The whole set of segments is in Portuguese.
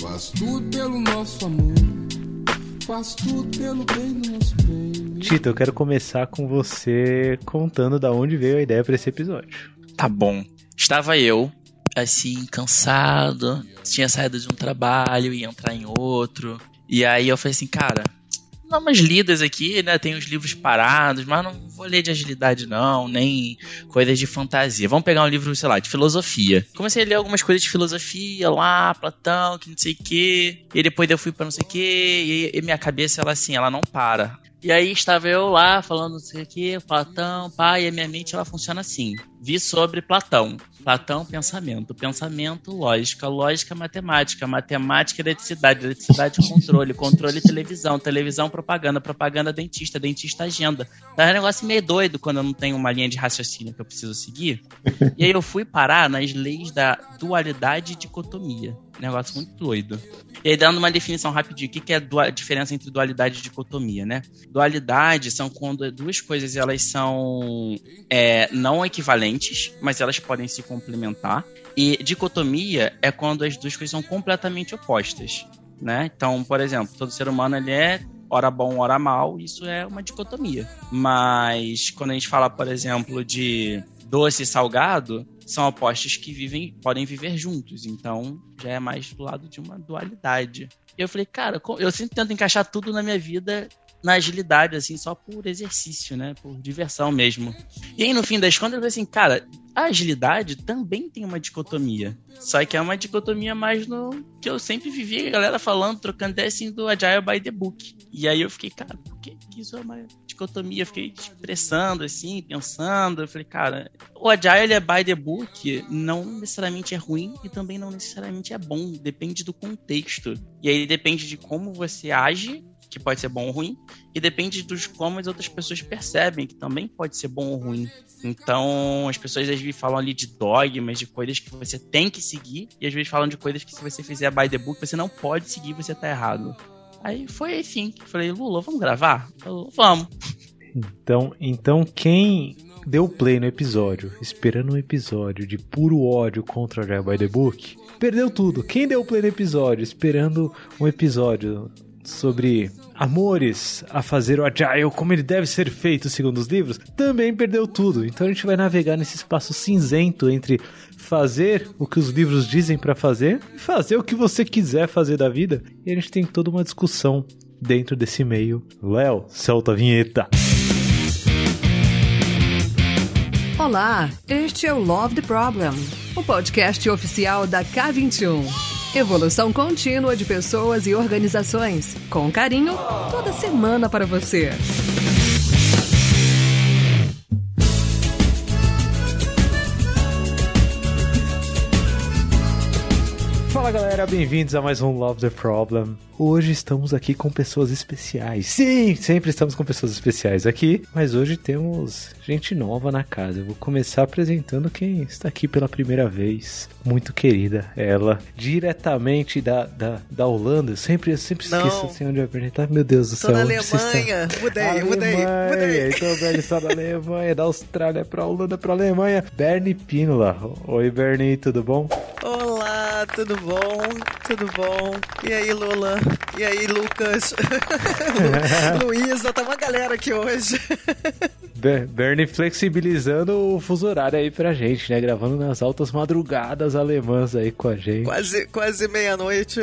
Faz tudo pelo nosso amor. Faz tudo pelo bem do nosso bem. Tito, eu quero começar com você contando da onde veio a ideia para esse episódio. Tá bom. Estava eu, assim, cansado, tinha saído de um trabalho, ia entrar em outro. E aí eu falei assim, cara, dar umas lidas aqui, né? Tem os livros parados, mas não vou ler de agilidade, não, nem coisas de fantasia. Vamos pegar um livro, sei lá, de filosofia. Comecei a ler algumas coisas de filosofia lá, Platão, que não sei o quê. E depois eu fui para não sei o quê. E, e minha cabeça, ela assim, ela não para. E aí estava eu lá falando não sei o que, Platão, pai, e a minha mente ela funciona assim. Vi sobre Platão. Platão, pensamento. Pensamento, lógica. Lógica, matemática. Matemática, eletricidade. Eletricidade, controle. Controle, televisão. Televisão, propaganda. Propaganda, dentista. Dentista, agenda. É um negócio meio doido quando eu não tenho uma linha de raciocínio que eu preciso seguir. E aí eu fui parar nas leis da dualidade e dicotomia. Negócio muito doido. E aí, dando uma definição rapidinho, o que é a diferença entre dualidade e dicotomia, né? Dualidade são quando duas coisas elas são é, não equivalentes, mas elas podem se complementar. E dicotomia é quando as duas coisas são completamente opostas, né? Então, por exemplo, todo ser humano ele é hora bom, hora mal, isso é uma dicotomia. Mas quando a gente fala, por exemplo, de doce e salgado, são opostos que vivem, podem viver juntos. Então, já é mais do lado de uma dualidade. E eu falei, cara, eu sempre tento encaixar tudo na minha vida na agilidade, assim, só por exercício, né? Por diversão mesmo. E aí, no fim das contas, eu falei assim, cara, a agilidade também tem uma dicotomia. Só que é uma dicotomia mais no que eu sempre vivi a galera falando, trocando ideia assim do Agile by the Book. E aí eu fiquei, cara, por que isso é uma dicotomia? Eu fiquei expressando assim, pensando. Eu falei, cara, o Agile é by the Book não necessariamente é ruim e também não necessariamente é bom. Depende do contexto. E aí depende de como você age que pode ser bom ou ruim, e depende dos como as outras pessoas percebem, que também pode ser bom ou ruim. Então, as pessoas às vezes falam ali de dogmas, de coisas que você tem que seguir, e às vezes falam de coisas que se você fizer by the book, você não pode seguir, você tá errado. Aí foi assim, que falei, Lula, vamos gravar? Falei, vamos. Então, então quem deu play no episódio, esperando um episódio de puro ódio contra o by the Book, perdeu tudo. Quem deu play no episódio, esperando um episódio sobre amores a fazer o Agile como ele deve ser feito segundo os livros, também perdeu tudo. Então a gente vai navegar nesse espaço cinzento entre fazer o que os livros dizem para fazer e fazer o que você quiser fazer da vida. E a gente tem toda uma discussão dentro desse meio. Léo, solta a vinheta. Olá, este é o Love the Problem, o podcast oficial da K21. Evolução contínua de pessoas e organizações. Com carinho, toda semana para você. Fala galera, bem-vindos a mais um Love the Problem. Hoje estamos aqui com pessoas especiais. Sim, sempre estamos com pessoas especiais aqui, mas hoje temos gente nova na casa. Eu vou começar apresentando quem está aqui pela primeira vez. Muito querida, ela, diretamente da, da, da Holanda. Eu sempre, eu sempre esqueço assim onde eu apresentar. Meu Deus do Tô céu. na Alemanha. Mudei, Alemanha. mudei, mudei. Então, o Bernie está da Alemanha, da Austrália pra Holanda, pra Alemanha. Bernie Pínola. Oi, Bernie, tudo bom? Olá, tudo bom? Tudo bom? E aí, Lula? E aí, Lucas? Lu- Luísa, tá uma galera aqui hoje. Ber- Bernie flexibilizando o fuso horário aí pra gente, né? Gravando nas altas madrugadas alemãs aí com a gente. Quase, quase meia-noite.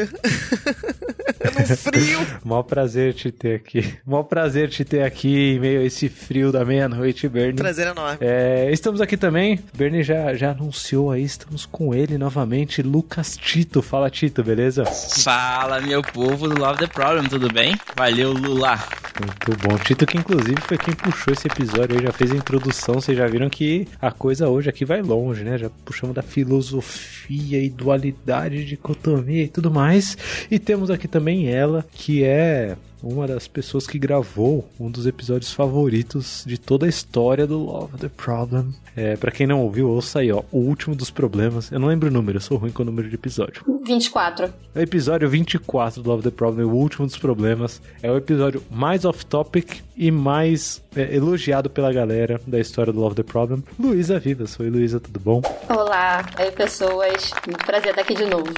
No frio. Mó prazer te ter aqui. Mó prazer te ter aqui em meio a esse frio da meia-noite, Bernie. Prazer enorme. É, estamos aqui também. Bernie já, já anunciou aí, estamos com ele novamente, Lucas Tito. Fala, Tito, beleza? Fala, meu povo do Love the Problem, tudo bem? Valeu, Lula. Muito bom. Tito, que inclusive foi quem puxou esse episódio aí, já fez a introdução. Vocês já viram que a coisa hoje aqui vai longe, né? Já puxamos da filosofia e dualidade, dicotomia e tudo mais. E temos aqui também ela, que é uma das pessoas que gravou um dos episódios favoritos de toda a história do Love the Problem. É, para quem não ouviu, ouça aí, ó, o último dos problemas. Eu não lembro o número, eu sou ruim com o número de episódio. 24. É o episódio 24 do Love the Problem, o último dos problemas. É o episódio mais off-topic e mais é, elogiado pela galera da história do Love the Problem. Luísa Vivas. Oi, Luísa, tudo bom? Olá, aí pessoas. Prazer estar aqui de novo.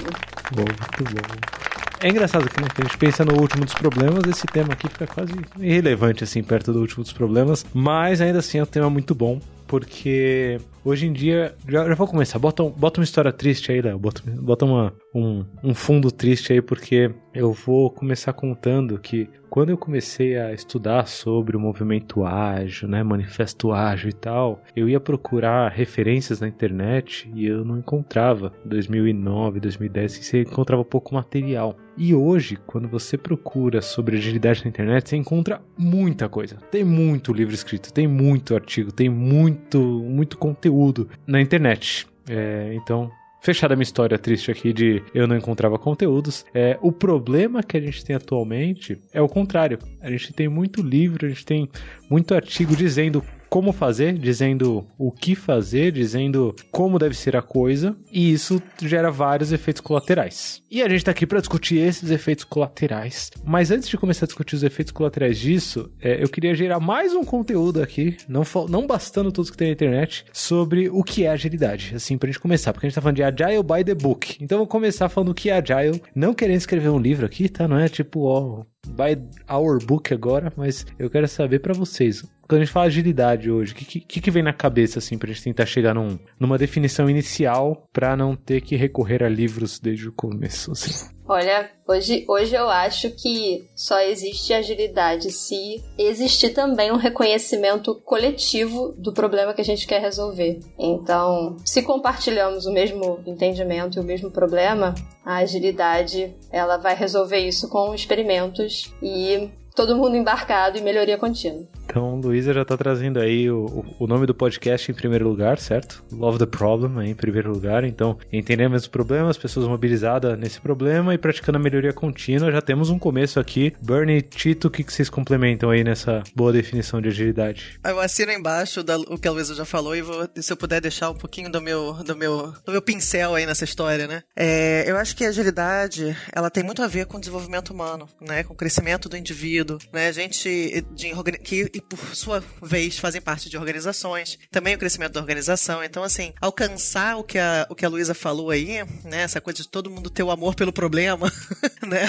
Bom, muito bom. É engraçado que, né, a gente pensa no último dos problemas, esse tema aqui fica quase irrelevante, assim, perto do último dos problemas, mas ainda assim é um tema muito bom, porque hoje em dia. Já, já vou começar, bota, bota uma história triste aí, Léo, bota, bota uma, um, um fundo triste aí, porque eu vou começar contando que quando eu comecei a estudar sobre o movimento ágil, né, manifesto ágil e tal, eu ia procurar referências na internet e eu não encontrava. 2009, 2010, você encontrava pouco material. E hoje, quando você procura sobre agilidade na internet, você encontra muita coisa. Tem muito livro escrito, tem muito artigo, tem muito, muito conteúdo na internet. É, então, fechada a minha história triste aqui de eu não encontrava conteúdos. É, o problema que a gente tem atualmente é o contrário. A gente tem muito livro, a gente tem muito artigo dizendo como fazer, dizendo o que fazer, dizendo como deve ser a coisa, e isso gera vários efeitos colaterais. E a gente tá aqui para discutir esses efeitos colaterais. Mas antes de começar a discutir os efeitos colaterais disso, é, eu queria gerar mais um conteúdo aqui, não, não bastando todos que tem na internet, sobre o que é agilidade. Assim, pra gente começar, porque a gente tá falando de Agile by the Book. Então eu vou começar falando o que é Agile, não querendo escrever um livro aqui, tá? Não é tipo, ó, by our book agora, mas eu quero saber para vocês. Quando a gente fala agilidade hoje, o que, que, que, vem na cabeça, assim, pra gente tentar chegar num, numa definição inicial para não ter que recorrer a livros desde o começo, assim? Olha, hoje, hoje eu acho que só existe agilidade se existir também um reconhecimento coletivo do problema que a gente quer resolver. Então, se compartilhamos o mesmo entendimento e o mesmo problema, a agilidade ela vai resolver isso com experimentos e todo mundo embarcado em melhoria contínua. Então, Luísa já está trazendo aí o, o nome do podcast em primeiro lugar, certo? Love the Problem em primeiro lugar. Então, entendemos os problemas, pessoas mobilizadas nesse problema e praticando a melhoria contínua. Já temos um começo aqui. Bernie Tito, o que, que vocês complementam aí nessa boa definição de agilidade? Eu assino embaixo da, o que a Luísa já falou e vou, se eu puder deixar um pouquinho do meu, do meu, do meu pincel aí nessa história, né? É, eu acho que a agilidade, ela tem muito a ver com o desenvolvimento humano, né? Com o crescimento do indivíduo, né? A gente de, que e por sua vez fazem parte de organizações, também o crescimento da organização. Então, assim, alcançar o que a, o que a Luísa falou aí, né? Essa coisa de todo mundo ter o amor pelo problema, né?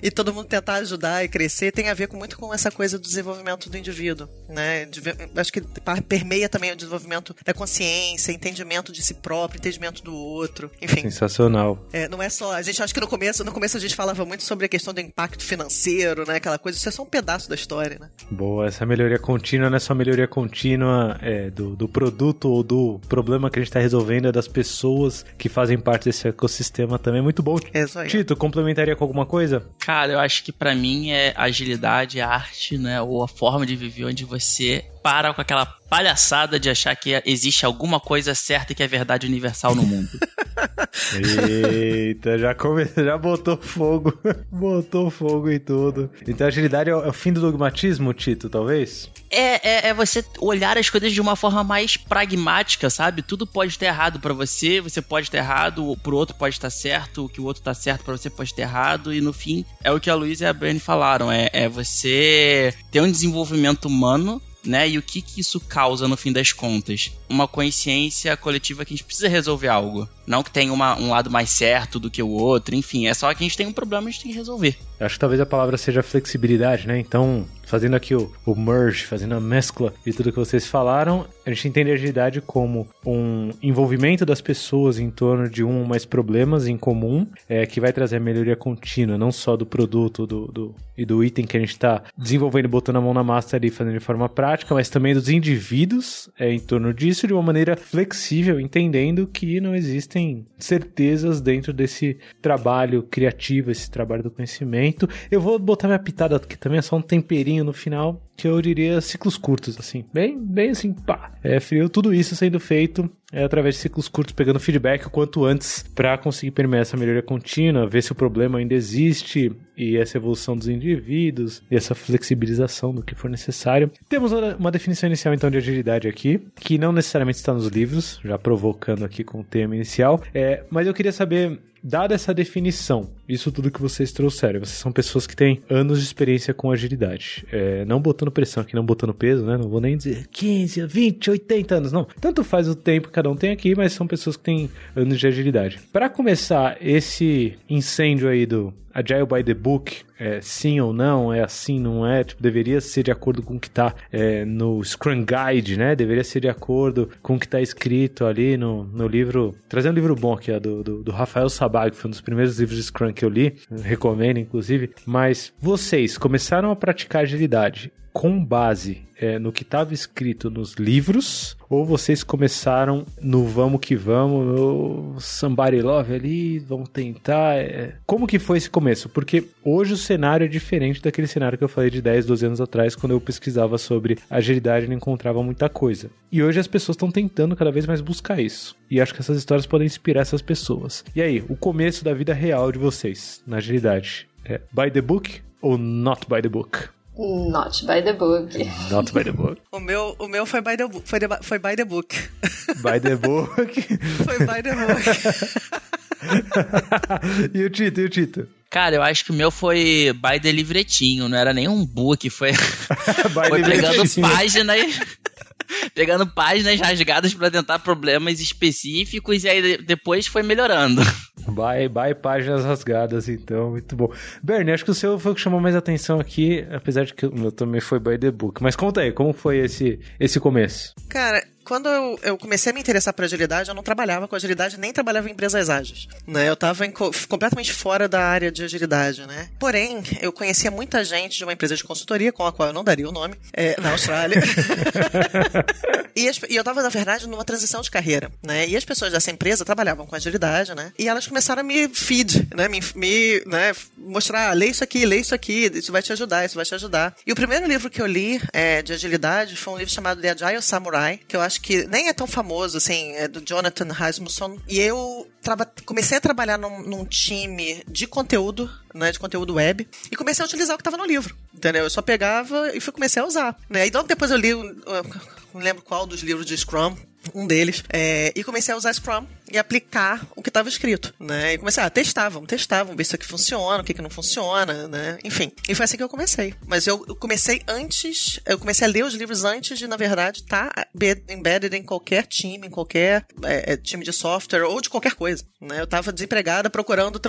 E todo mundo tentar ajudar e crescer tem a ver com, muito com essa coisa do desenvolvimento do indivíduo, né? De, acho que permeia também o desenvolvimento da consciência, entendimento de si próprio, entendimento do outro, enfim. Sensacional. É, não é só, a gente acha que no começo, no começo a gente falava muito sobre a questão do impacto financeiro, né? Aquela coisa, isso é só um pedaço da história, né? Boa, essa melhoria contínua não é só melhoria contínua é, do, do produto ou do problema que a gente está resolvendo, é das pessoas que fazem parte desse ecossistema também. Muito bom. É isso aí. Tito, complementaria com alguma coisa? Cara, eu acho que para mim é agilidade, arte, né? Ou a forma de viver onde você para com aquela palhaçada de achar que existe alguma coisa certa e que é verdade universal no mundo. Eita, já, come... já botou fogo. botou fogo em tudo. Então a agilidade é o fim do dogmatismo, Tito, talvez? É, é, é, você olhar as coisas de uma forma mais pragmática, sabe? Tudo pode estar errado para você, você pode estar errado, pro outro pode estar certo, o que o outro tá certo para você pode estar errado, e no fim é o que a Luísa e a Bernie falaram: é, é você ter um desenvolvimento humano né? E o que, que isso causa no fim das contas? Uma consciência coletiva que a gente precisa resolver algo. Não que tenha uma, um lado mais certo do que o outro, enfim, é só que a gente tem um problema e a gente tem que resolver. Eu acho que talvez a palavra seja flexibilidade, né? Então, fazendo aqui o, o, merge, fazendo a mescla de tudo que vocês falaram, a gente entende a agilidade como um envolvimento das pessoas em torno de um ou mais problemas em comum, é, que vai trazer a melhoria contínua, não só do produto do, do e do item que a gente está desenvolvendo, botando a mão na massa ali, fazendo de forma prática, mas também dos indivíduos é, em torno disso de uma maneira flexível, entendendo que não existem certezas dentro desse trabalho criativo, esse trabalho do conhecimento. Eu vou botar minha pitada, que também é só um temperinho no final, eu diria ciclos curtos, assim. Bem, bem assim, pá. É frio, tudo isso sendo feito é através de ciclos curtos, pegando feedback o quanto antes para conseguir permear essa melhoria contínua, ver se o problema ainda existe e essa evolução dos indivíduos e essa flexibilização do que for necessário. Temos uma definição inicial então de agilidade aqui, que não necessariamente está nos livros, já provocando aqui com o tema inicial, é, mas eu queria saber Dada essa definição, isso tudo que vocês trouxeram, vocês são pessoas que têm anos de experiência com agilidade. É, não botando pressão aqui, não botando peso, né? Não vou nem dizer 15, 20, 80 anos, não. Tanto faz o tempo que cada um tem aqui, mas são pessoas que têm anos de agilidade. Para começar esse incêndio aí do Agile by the Book, é, sim ou não, é assim, não é, tipo, deveria ser de acordo com o que está é, no Scrum Guide, né? Deveria ser de acordo com o que está escrito ali no, no livro. Trazendo um livro bom aqui, ó, do, do, do Rafael Sabag, que foi um dos primeiros livros de Scrum que eu li, recomendo, inclusive. Mas vocês começaram a praticar agilidade com base é, no que estava escrito nos livros ou vocês começaram no vamos que vamos, no somebody love ali, vamos tentar? É... Como que foi esse começo? Porque hoje o cenário é diferente daquele cenário que eu falei de 10, 12 anos atrás, quando eu pesquisava sobre agilidade e não encontrava muita coisa. E hoje as pessoas estão tentando cada vez mais buscar isso. E acho que essas histórias podem inspirar essas pessoas. E aí, o começo da vida real de vocês na agilidade? É by the book ou not by the book? Not by the book. Not by the book. O meu, o meu foi by the book. Foi, de, foi by the book. By the book. foi by the book. e o Tito, e o Tito? Cara, eu acho que o meu foi by the livretinho, não era nem um book, foi, foi pegando páginas pegando páginas rasgadas para tentar problemas específicos e aí depois foi melhorando. By, by páginas rasgadas, então, muito bom. Bernie, acho que o seu foi o que chamou mais atenção aqui, apesar de que o meu também foi by the book. Mas conta aí, como foi esse, esse começo? Cara, quando eu, eu, comecei a me interessar por agilidade, eu não trabalhava com agilidade, nem trabalhava em empresas ágeis. Né? Eu estava completamente fora da área de agilidade, né? Porém, eu conhecia muita gente de uma empresa de consultoria, com a qual eu não daria o nome, é, na Austrália. e, as, e, eu estava, na verdade, numa transição de carreira, né? E as pessoas dessa empresa trabalhavam com agilidade, né? E elas começaram a me feed, né? Me, me né? mostrar, lê isso aqui, lê isso aqui, isso vai te ajudar, isso vai te ajudar. E o primeiro livro que eu li é, de agilidade foi um livro chamado The Agile Samurai, que eu acho que nem é tão famoso, assim, é do Jonathan Rasmussen. E eu comecei a trabalhar num, num, time de conteúdo, né, de conteúdo web, e comecei a utilizar o que estava no livro, entendeu? Eu só pegava e fui, comecei a usar, né? E logo depois eu li, não lembro qual dos livros de Scrum, um deles, é, e comecei a usar Scrum e aplicar o que estava escrito, né? E comecei a ah, testar, vamos testar, vamos ver se isso aqui funciona, o que, que não funciona, né? Enfim, e foi assim que eu comecei. Mas eu, eu comecei antes, eu comecei a ler os livros antes de, na verdade, estar tá embedded em qualquer time, em qualquer é, é, time de software ou de qualquer coisa, né? Eu estava desempregada procurando,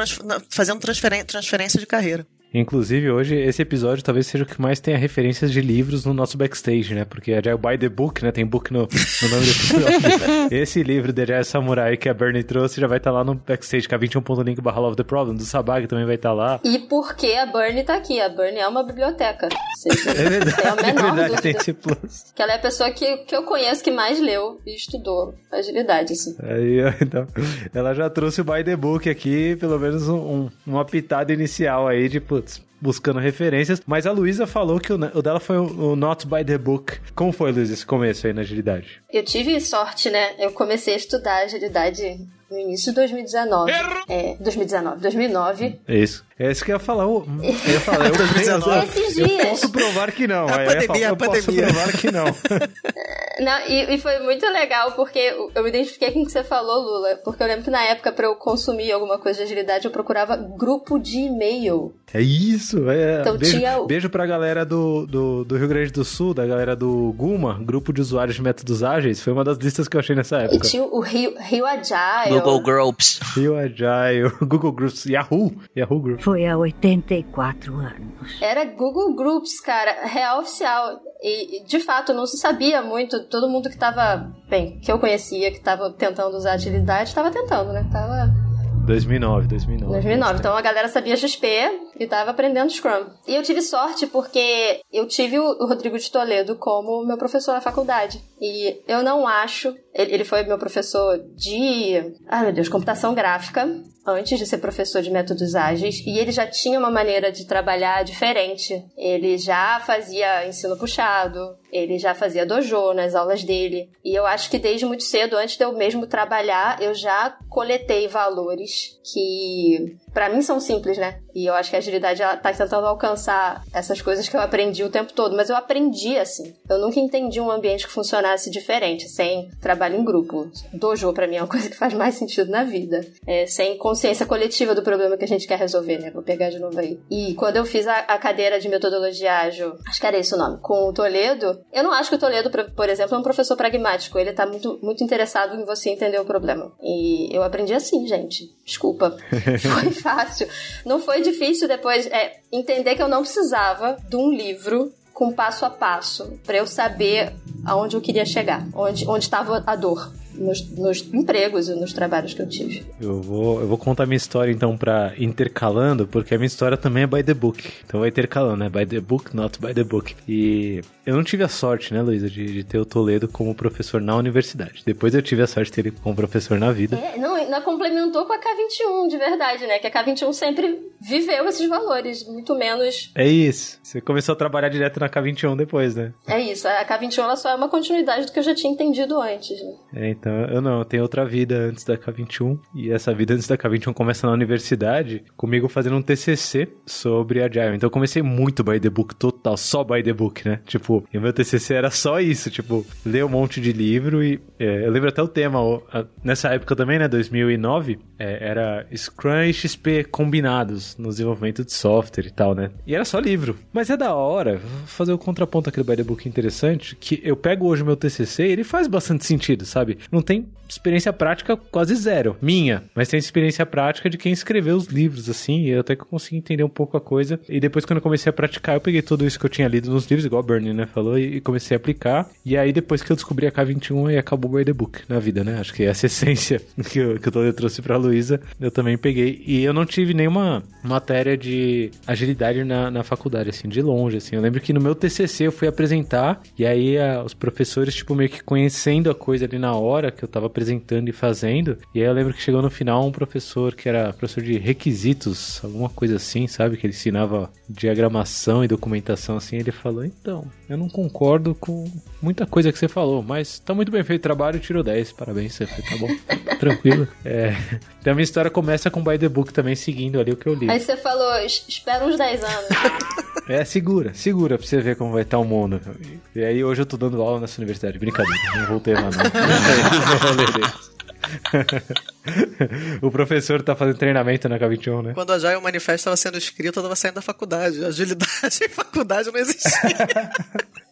fazendo transferência de carreira. Inclusive, hoje, esse episódio talvez seja o que mais tenha referências de livros no nosso backstage, né? Porque é By the Book, né? Tem book no, no nome do episódio. esse livro, The Jazz Samurai, que a Bernie trouxe, já vai estar tá lá no backstage, que é 21.link barra Love the Problem, do Sabag também vai estar tá lá. E por que a Bernie tá aqui? A Bernie é uma biblioteca. Seja, é verdade, é verdade, dúvida. tem esse plus. Que ela é a pessoa que, que eu conheço que mais leu e estudou agilidade, assim. Aí, então, ela já trouxe o By the Book aqui, pelo menos um, um, uma pitada inicial aí, tipo, buscando referências. Mas a Luísa falou que o, o dela foi o, o, Not by the Book. Como foi, Luísa, esse começo aí na agilidade? Eu tive sorte, né? Eu comecei a estudar agilidade no início de 2019. Erro. É, 2019, 2009. Isso. É isso que eu ia falar. Eu ia falar, eu, 2019. Esses dias. eu posso provar que não. A pandemia, falar, a pandemia. Eu posso provar que não. não e, e, foi muito legal, porque eu me identifiquei com o que você falou, Lula. Porque eu lembro que na época, para eu consumir alguma coisa de agilidade, eu procurava grupo de e-mail. É isso, é. Então beijo, tinha... beijo pra galera do, do, do, Rio Grande do Sul, da galera do Guma, grupo de usuários de métodos ágeis. Foi uma das listas que eu achei nessa época. E tinha o Rio, Rio Agile. Google Groups. Rio Agile, Google Groups, Yahoo, Yahoo Groups. Foi há 84 anos. Era Google Groups, cara, real oficial. E, de fato, não se sabia muito. Todo mundo que tava, bem, que eu conhecia, que tava tentando usar agilidade, tava tentando, né? Tava 2009, 2009. 2009. Então a galera sabia XP e tava aprendendo Scrum. E eu tive sorte porque eu tive o Rodrigo de Toledo como meu professor na faculdade. E eu não acho. Ele foi meu professor de. Ai meu Deus, computação gráfica antes de ser professor de métodos ágeis e ele já tinha uma maneira de trabalhar diferente. Ele já fazia ensino puxado, ele já fazia dojo nas aulas dele. E eu acho que desde muito cedo, antes de eu mesmo trabalhar, eu já coletei valores que para mim são simples, né? E eu acho que a agilidade ela tá tentando alcançar essas coisas que eu aprendi o tempo todo, mas eu aprendi assim. Eu nunca entendi um ambiente que funcionasse diferente, sem trabalho em grupo. Dojo para mim é uma coisa que faz mais sentido na vida. É, sem consciência coletiva do problema que a gente quer resolver, né? Vou pegar de novo aí. E quando eu fiz a, a cadeira de metodologia ágil, acho que era esse o nome, com o Toledo, eu não acho que o Toledo, por exemplo, é um professor pragmático. Ele tá muito, muito interessado em você entender o problema. E eu aprendi assim, gente. Desculpa. Foi fácil. Não foi difícil depois é, entender que eu não precisava de um livro com passo a passo para eu saber aonde eu queria chegar, onde estava a dor nos, nos, empregos e nos trabalhos que eu tive. Eu vou, eu vou contar minha história então para intercalando, porque a minha história também é by the book. Então vai intercalando, né? By the book, not by the book. E eu não tive a sorte, né, Luísa, de, de, ter o Toledo como professor na universidade. Depois eu tive a sorte de ter ele como professor na vida. É, não, ainda complementou com a K21, de verdade, né? Que a K21 sempre viveu esses valores, muito menos. É isso. Você começou a trabalhar direto na K21 depois, né? É isso. A K21 ela só é uma continuidade do que eu já tinha entendido antes, né? É, então eu não, eu tenho outra vida antes da K21. E essa vida antes da K21 começa na universidade, comigo fazendo um TCC sobre Agile. Então eu comecei muito by the book, total, só by the book, né? Tipo, e meu TCC era só isso, tipo, ler um monte de livro e... É, eu lembro até o tema, nessa época também, né, 2009, é, era Scrum e XP combinados no desenvolvimento de software e tal, né? E era só livro. Mas é da hora, vou fazer o contraponto aqui do by the book interessante, que eu pego hoje o meu TCC e ele faz bastante sentido, sabe? Não tem experiência prática quase zero, minha, mas tem experiência prática de quem escreveu os livros, assim, e até que consegui entender um pouco a coisa. E depois, quando eu comecei a praticar, eu peguei tudo isso que eu tinha lido nos livros, igual a Bernie, né, falou, e comecei a aplicar. E aí, depois que eu descobri a K21, aí acabou o by the book na vida, né? Acho que essa essência que eu, que eu trouxe pra Luísa, eu também peguei. E eu não tive nenhuma matéria de agilidade na, na faculdade, assim, de longe, assim. Eu lembro que no meu TCC eu fui apresentar, e aí a, os professores, tipo, meio que conhecendo a coisa ali na hora que eu tava apresentando e fazendo. E aí eu lembro que chegou no final um professor que era professor de requisitos, alguma coisa assim, sabe? Que ele ensinava diagramação e documentação assim. Ele falou: Então, eu não concordo com muita coisa que você falou, mas tá muito bem feito o trabalho, tirou 10. Parabéns, você foi, tá bom, tranquilo. É, então a minha história começa com By the Book também, seguindo ali o que eu li. Aí você falou: Espera uns 10 anos. É, segura, segura pra você ver como vai estar o mundo. E aí hoje eu tô dando aula nessa universidade. Brincadeira, não voltei lá não. o professor tá fazendo treinamento na K21, né? Quando a Agile Manifesto estava sendo escrito, eu tava saindo da faculdade. Agilidade em faculdade não existia.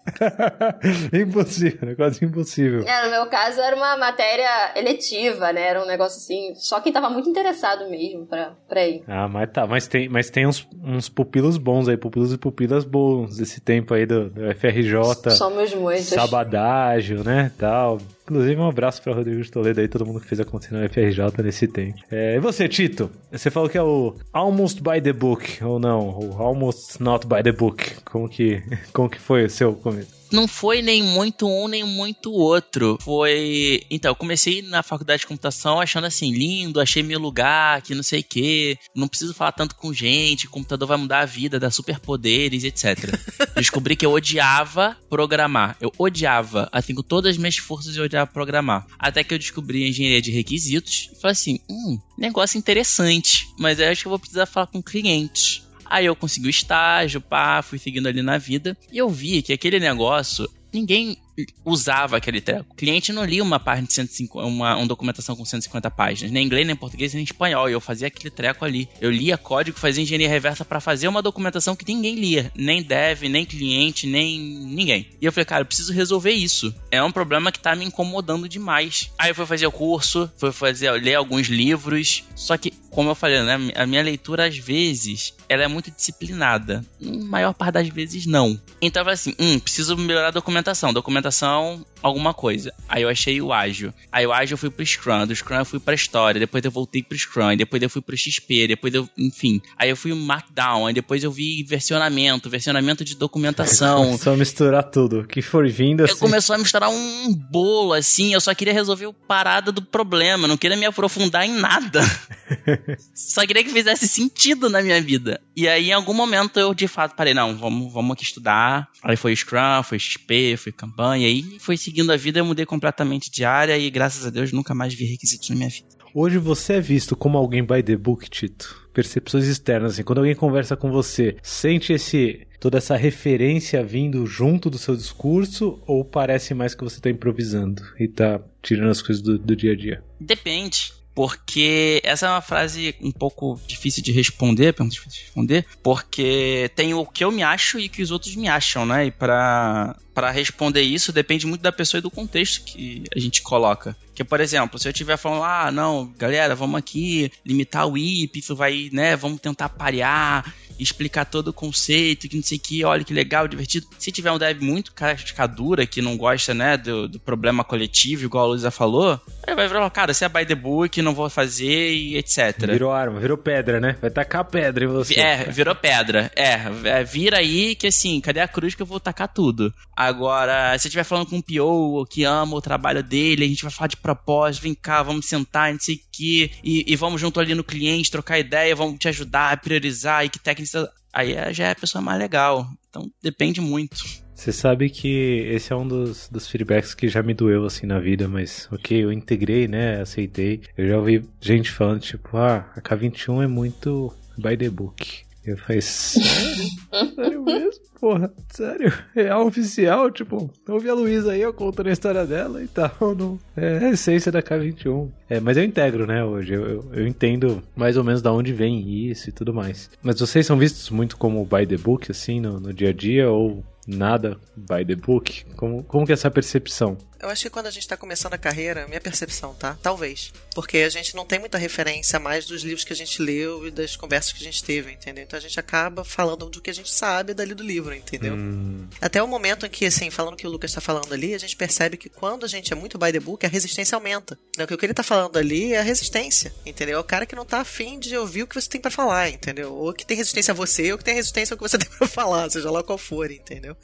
impossível, né? Quase impossível. É, no meu caso era uma matéria eletiva, né? Era um negócio assim, só quem tava muito interessado mesmo pra, pra ir. Ah, mas tá, mas tem, mas tem uns, uns pupilos bons aí, pupilos e pupilas bons desse tempo aí do, do FRJ. Somos muitos. Sabadágio, né, tal. Inclusive, um abraço para Rodrigo de Toledo aí, todo mundo que fez acontecer no FRJ nesse tempo. É, e você, Tito? Você falou que é o Almost by the Book, ou não? O Almost Not by the Book. Como que, como que foi o seu começo? Não foi nem muito um nem muito outro. Foi. Então, eu comecei na faculdade de computação achando assim, lindo, achei meu lugar, que não sei o quê. Não preciso falar tanto com gente, o computador vai mudar a vida, dar superpoderes, etc. Descobri que eu odiava programar. Eu odiava, assim, com todas as minhas forças eu odiava programar. Até que eu descobri a engenharia de requisitos e falei assim: hum, negócio interessante. Mas eu acho que eu vou precisar falar com clientes. Aí eu consegui o estágio, pá, fui seguindo ali na vida. E eu vi que aquele negócio, ninguém usava aquele treco. O cliente não lia uma página de 150, uma, uma documentação com 150 páginas, nem em inglês, nem em português, nem em espanhol. E eu fazia aquele treco ali. Eu lia código, fazia engenharia reversa para fazer uma documentação que ninguém lia. Nem dev, nem cliente, nem ninguém. E eu falei, cara, eu preciso resolver isso. É um problema que tá me incomodando demais. Aí eu fui fazer o curso, fui fazer, ler alguns livros. Só que, como eu falei, né, a minha leitura às vezes, ela é muito disciplinada. Na maior parte das vezes, não. Então eu falei assim, hum, preciso melhorar a documentação. Documentação alguma coisa. Aí eu achei o ágil. Aí o ágil eu fui pro Scrum, do Scrum eu fui pra história, depois eu voltei pro Scrum, depois eu fui pro XP, depois eu, enfim. Aí eu fui o Markdown, aí depois eu vi versionamento, versionamento de documentação. Começou a misturar tudo, que for vindo assim. Eu começou a misturar um bolo, assim, eu só queria resolver o parada do problema, não queria me aprofundar em nada. só queria que fizesse sentido na minha vida. E aí, em algum momento, eu de fato parei, não, vamos, vamos aqui estudar. Aí foi Scrum, foi XP, foi campanha, aí foi seguindo a vida, eu mudei completamente de área e graças a Deus nunca mais vi requisitos na minha vida. Hoje você é visto como alguém by the book, Tito? Percepções externas, assim, quando alguém conversa com você, sente esse toda essa referência vindo junto do seu discurso ou parece mais que você está improvisando e está tirando as coisas do, do dia a dia? Depende porque essa é uma frase um pouco difícil de responder, pergunta difícil de responder, porque tem o que eu me acho e o que os outros me acham, né? E para para responder isso depende muito da pessoa e do contexto que a gente coloca. Que, por exemplo, se eu estiver falando, ah, não, galera, vamos aqui limitar o IP, isso vai, né, vamos tentar parear, explicar todo o conceito, que não sei o que, olha que legal, divertido. Se tiver um dev muito cascadura, que não gosta, né, do, do problema coletivo, igual a Luísa falou, ele vai falar, cara, você é by the book, não vou fazer e etc. Virou arma, virou pedra, né? Vai tacar pedra em você. É, virou pedra. É, é, vira aí que assim, cadê a cruz que eu vou tacar tudo? Agora, se você estiver falando com um PO que ama o trabalho dele, a gente vai falar de propósito, vem cá, vamos sentar, não sei o que, e, vamos junto ali no cliente, trocar ideia, vamos te ajudar a priorizar e que técnica. Aí é, já é a pessoa mais legal. Então depende muito. Você sabe que esse é um dos, dos feedbacks que já me doeu assim na vida, mas ok, eu integrei, né? Aceitei. Eu já ouvi gente falando, tipo, ah, a K21 é muito by the book. Eu sério? sério mesmo? Porra, sério? Real oficial? Tipo, ouvi a Luísa aí, eu contando a história dela e tal. Não, é a essência da K21. É, mas eu integro, né, hoje. Eu, eu, eu, entendo mais ou menos da onde vem isso e tudo mais. Mas vocês são vistos muito como by the book, assim, no, no dia a dia? Ou nada by the book? Como, como que é essa percepção? Eu acho que quando a gente está começando a carreira, minha percepção, tá? Talvez. Porque a gente não tem muita referência mais dos livros que a gente leu e das conversas que a gente teve, entendeu? Então a gente acaba falando do que a gente sabe dali do livro, entendeu? Hum. Até o momento em que, assim, falando o que o Lucas está falando ali, a gente percebe que quando a gente é muito by the book, a resistência aumenta. Então, o que ele está falando ali é a resistência, entendeu? É o cara que não está afim de ouvir o que você tem para falar, entendeu? Ou que tem resistência a você, ou que tem resistência ao que você tem para falar, seja lá qual for, entendeu?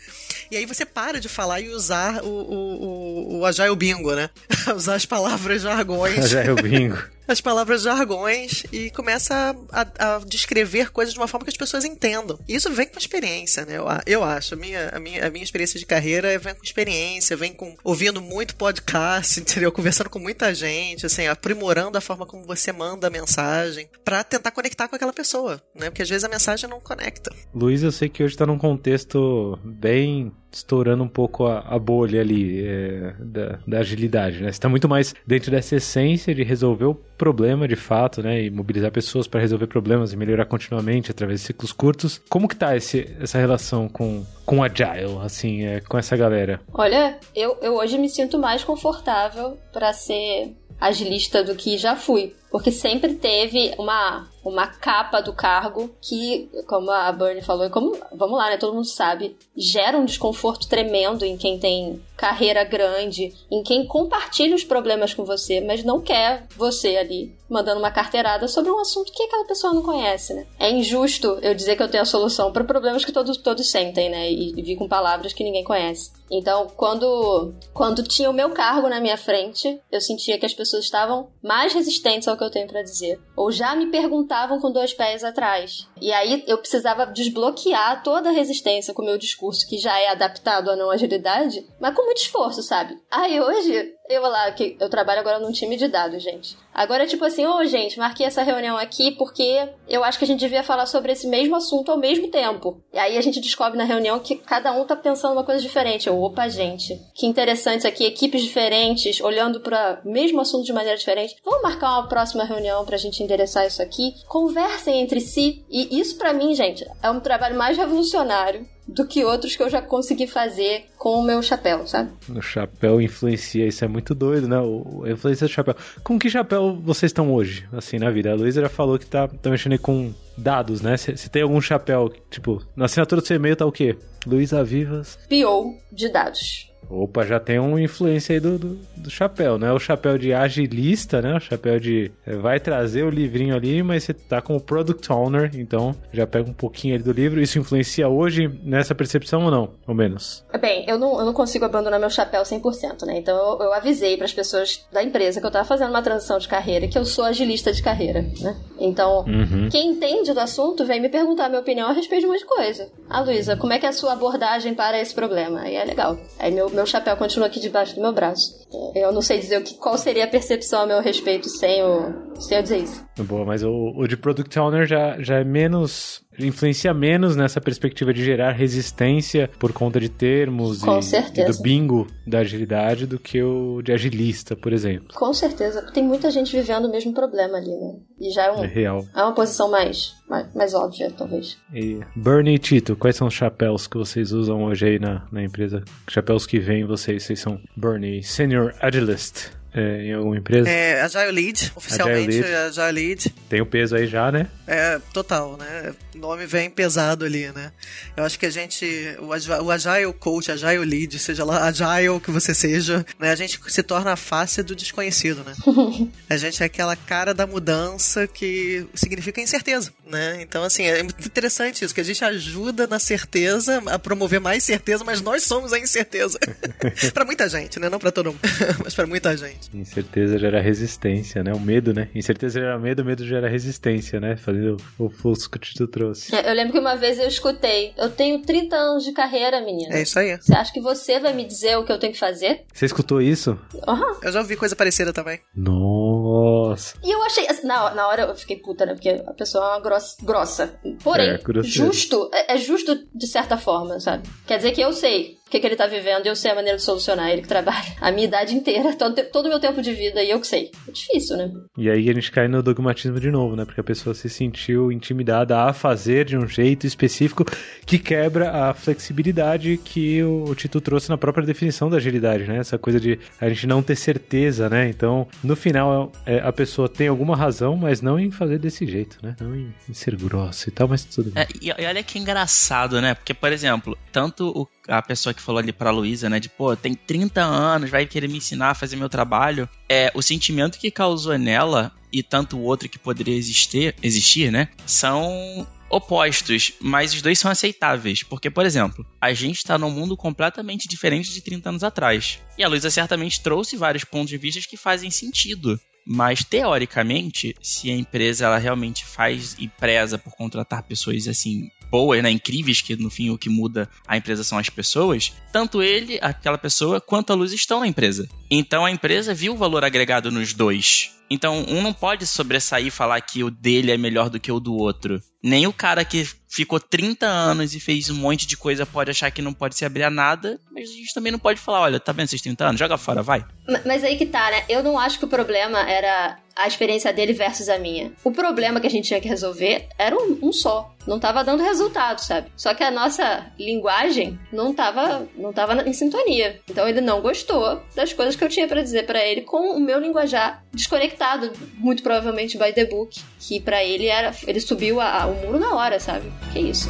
E aí você para de falar e usar o, o, o o Agile Bingo, né? Usar as palavras jargões. Agile Bingo as palavras jargões e começa a, a, descrever coisas de uma forma que as pessoas entendam. E isso vem com experiência, né? Eu, eu acho. A minha, a, minha, a minha experiência de carreira vem com experiência, vem com ouvindo muito podcast, entendeu? Conversando com muita gente, assim, aprimorando a forma como você manda a mensagem para tentar conectar com aquela pessoa, né? Porque às vezes a mensagem não conecta. Luiz, eu sei que hoje tá num contexto bem estourando um pouco a, a bolha ali é, da, da, agilidade, né? Você tá muito mais dentro dessa essência de resolver o problema de fato, né? E mobilizar pessoas para resolver problemas e melhorar continuamente através de ciclos curtos. Como que tá esse, essa relação com, com Agile, assim, é, com essa galera? Olha, eu, eu hoje me sinto mais confortável para ser agilista do que já fui. Porque sempre teve uma uma capa do cargo que, como a Bernie falou, como, vamos lá, né, todo mundo sabe, gera um desconforto tremendo em quem tem carreira grande, em quem compartilha os problemas com você, mas não quer você ali mandando uma carteirada sobre um assunto que aquela pessoa não conhece, né? É injusto eu dizer que eu tenho a solução para problemas que todos, todos sentem, né? E, e vir com palavras que ninguém conhece. Então, quando, quando tinha o meu cargo na minha frente, eu sentia que as pessoas estavam mais resistentes ao que eu tenho para dizer. Ou já me perguntavam com dois pés atrás. E aí eu precisava desbloquear toda a resistência com o meu discurso, que já é adaptado à não agilidade, mas com muito esforço, sabe? Aí hoje eu lá, que eu trabalho agora num time de dados, gente. Agora é tipo assim, ô oh, gente, marquei essa reunião aqui porque eu acho que a gente devia falar sobre esse mesmo assunto ao mesmo tempo. E aí a gente descobre na reunião que cada um tá pensando uma coisa diferente. Eu, opa, gente, que interessante aqui, equipes diferentes, olhando para o mesmo assunto de maneira diferente. Vamos marcar uma próxima reunião pra gente endereçar isso aqui? Conversem entre si. E isso para mim, gente, é um trabalho mais revolucionário do que outros que eu já consegui fazer com o meu chapéu, sabe? O chapéu influencia, isso é muito doido, né? O, a influência do chapéu. Com que chapéu vocês estão hoje, assim, na vida? A Luísa já falou que tá, tá mexendo com dados, né? Se, se, tem algum chapéu, tipo, na assinatura do seu e-mail tá o quê? Luísa Vivas. PO de dados. Opa, já tem uma influência aí do, do, do, chapéu, né? O chapéu de agilista, né? O chapéu de é, vai trazer o livrinho ali, mas você tá como product owner, então já pega um pouquinho ali do livro. Isso influencia hoje nessa percepção ou não? Ou menos? Bem, eu não, eu não consigo abandonar meu chapéu 100%, né? Então eu, eu avisei para as pessoas da empresa que eu tava fazendo uma transição de carreira, que eu sou agilista de carreira, né? Então, uhum. quem entende do assunto vem me perguntar a minha opinião a respeito de um monte de coisa. Ah, Luísa, como é que é a sua abordagem para esse problema? Aí é legal. Aí meu, meu chapéu continua aqui debaixo do meu braço. Eu não sei dizer o que, qual seria a percepção a meu respeito sem, o, sem eu dizer isso. Boa, mas o, o de Product Owner já, já é menos influencia menos nessa perspectiva de gerar resistência por conta de termos Com e, certeza. e do bingo da agilidade do que o de agilista, por exemplo. Com certeza. Tem muita gente vivendo o mesmo problema ali, né? E já é, um, é real. É uma posição mais, mais, mais óbvia, talvez. E Bernie e Tito, quais são os chapéus que vocês usam hoje aí na, na empresa? Chapéus que vêm vocês? Vocês são Bernie, Senior Agilist é, em alguma empresa? É, Agile Lead, oficialmente Agile Lead. Agile Lead. Tem o peso aí já, né? É, total, né? O nome vem pesado ali, né? Eu acho que a gente, o Agile, o Agile Coach, Agile Lead, seja lá Agile que você seja, né? A gente se torna a face do desconhecido, né? a gente é aquela cara da mudança que significa incerteza, né? Então, assim, é muito interessante isso, que a gente ajuda na certeza, a promover mais certeza, mas nós somos a incerteza. para muita gente, né? Não para todo mundo, mas para muita gente. Incerteza gera resistência, né? O medo, né? Incerteza gera medo, medo gera resistência, né? Fazendo o fluxo que o Tito trouxe. É, eu lembro que uma vez eu escutei, eu tenho 30 anos de carreira, menina. É isso aí. Você acha que você vai me dizer o que eu tenho que fazer? Você escutou isso? Aham. Uhum. Eu já ouvi coisa parecida também. Nossa. E eu achei, assim, na, na hora eu fiquei puta, né? Porque a pessoa é uma grossa. grossa. Porém, é, justo, é, é justo de certa forma, sabe? Quer dizer que eu sei que, que ele tá vivendo e eu sei a maneira de solucionar. Ele que trabalha a minha idade inteira, todo, todo o meu tempo de vida e eu que sei. É difícil, né? E aí a gente cai no dogmatismo de novo, né? Porque a pessoa se sentiu intimidada a fazer de um jeito específico que quebra a flexibilidade que o Tito trouxe na própria definição da agilidade, né? Essa coisa de a gente não ter certeza, né? Então, no final, é, a pessoa tem alguma razão, mas não em fazer desse jeito, né? Não em, em ser grossa e tal, mas tudo bem. É, e, e olha que engraçado, né? Porque, por exemplo, tanto o a pessoa que falou ali pra Luísa, né? De, pô, tem 30 anos, vai querer me ensinar a fazer meu trabalho. É, o sentimento que causou nela e tanto o outro que poderia existir, existir, né? São opostos, mas os dois são aceitáveis. Porque, por exemplo, a gente está num mundo completamente diferente de 30 anos atrás. E a Luísa certamente trouxe vários pontos de vista que fazem sentido. Mas teoricamente, se a empresa ela realmente faz e preza por contratar pessoas assim boas, né, incríveis, que no fim o que muda a empresa são as pessoas, tanto ele, aquela pessoa, quanto a luz estão na empresa. Então a empresa viu o valor agregado nos dois. Então, um não pode sobressair e falar que o dele é melhor do que o do outro. Nem o cara que ficou 30 anos e fez um monte de coisa pode achar que não pode se abrir a nada, mas a gente também não pode falar, olha, tá vendo esses 30 anos? Joga fora, vai. Mas aí que tá, né? Eu não acho que o problema era a experiência dele versus a minha. O problema que a gente tinha que resolver era um, um, só. Não tava dando resultado, sabe? Só que a nossa linguagem não tava, não tava em sintonia. Então ele não gostou das coisas que eu tinha para dizer para ele com o meu linguajar desconectado, muito provavelmente by the book, que para ele era, ele subiu a, a, o muro na hora, sabe? Que isso?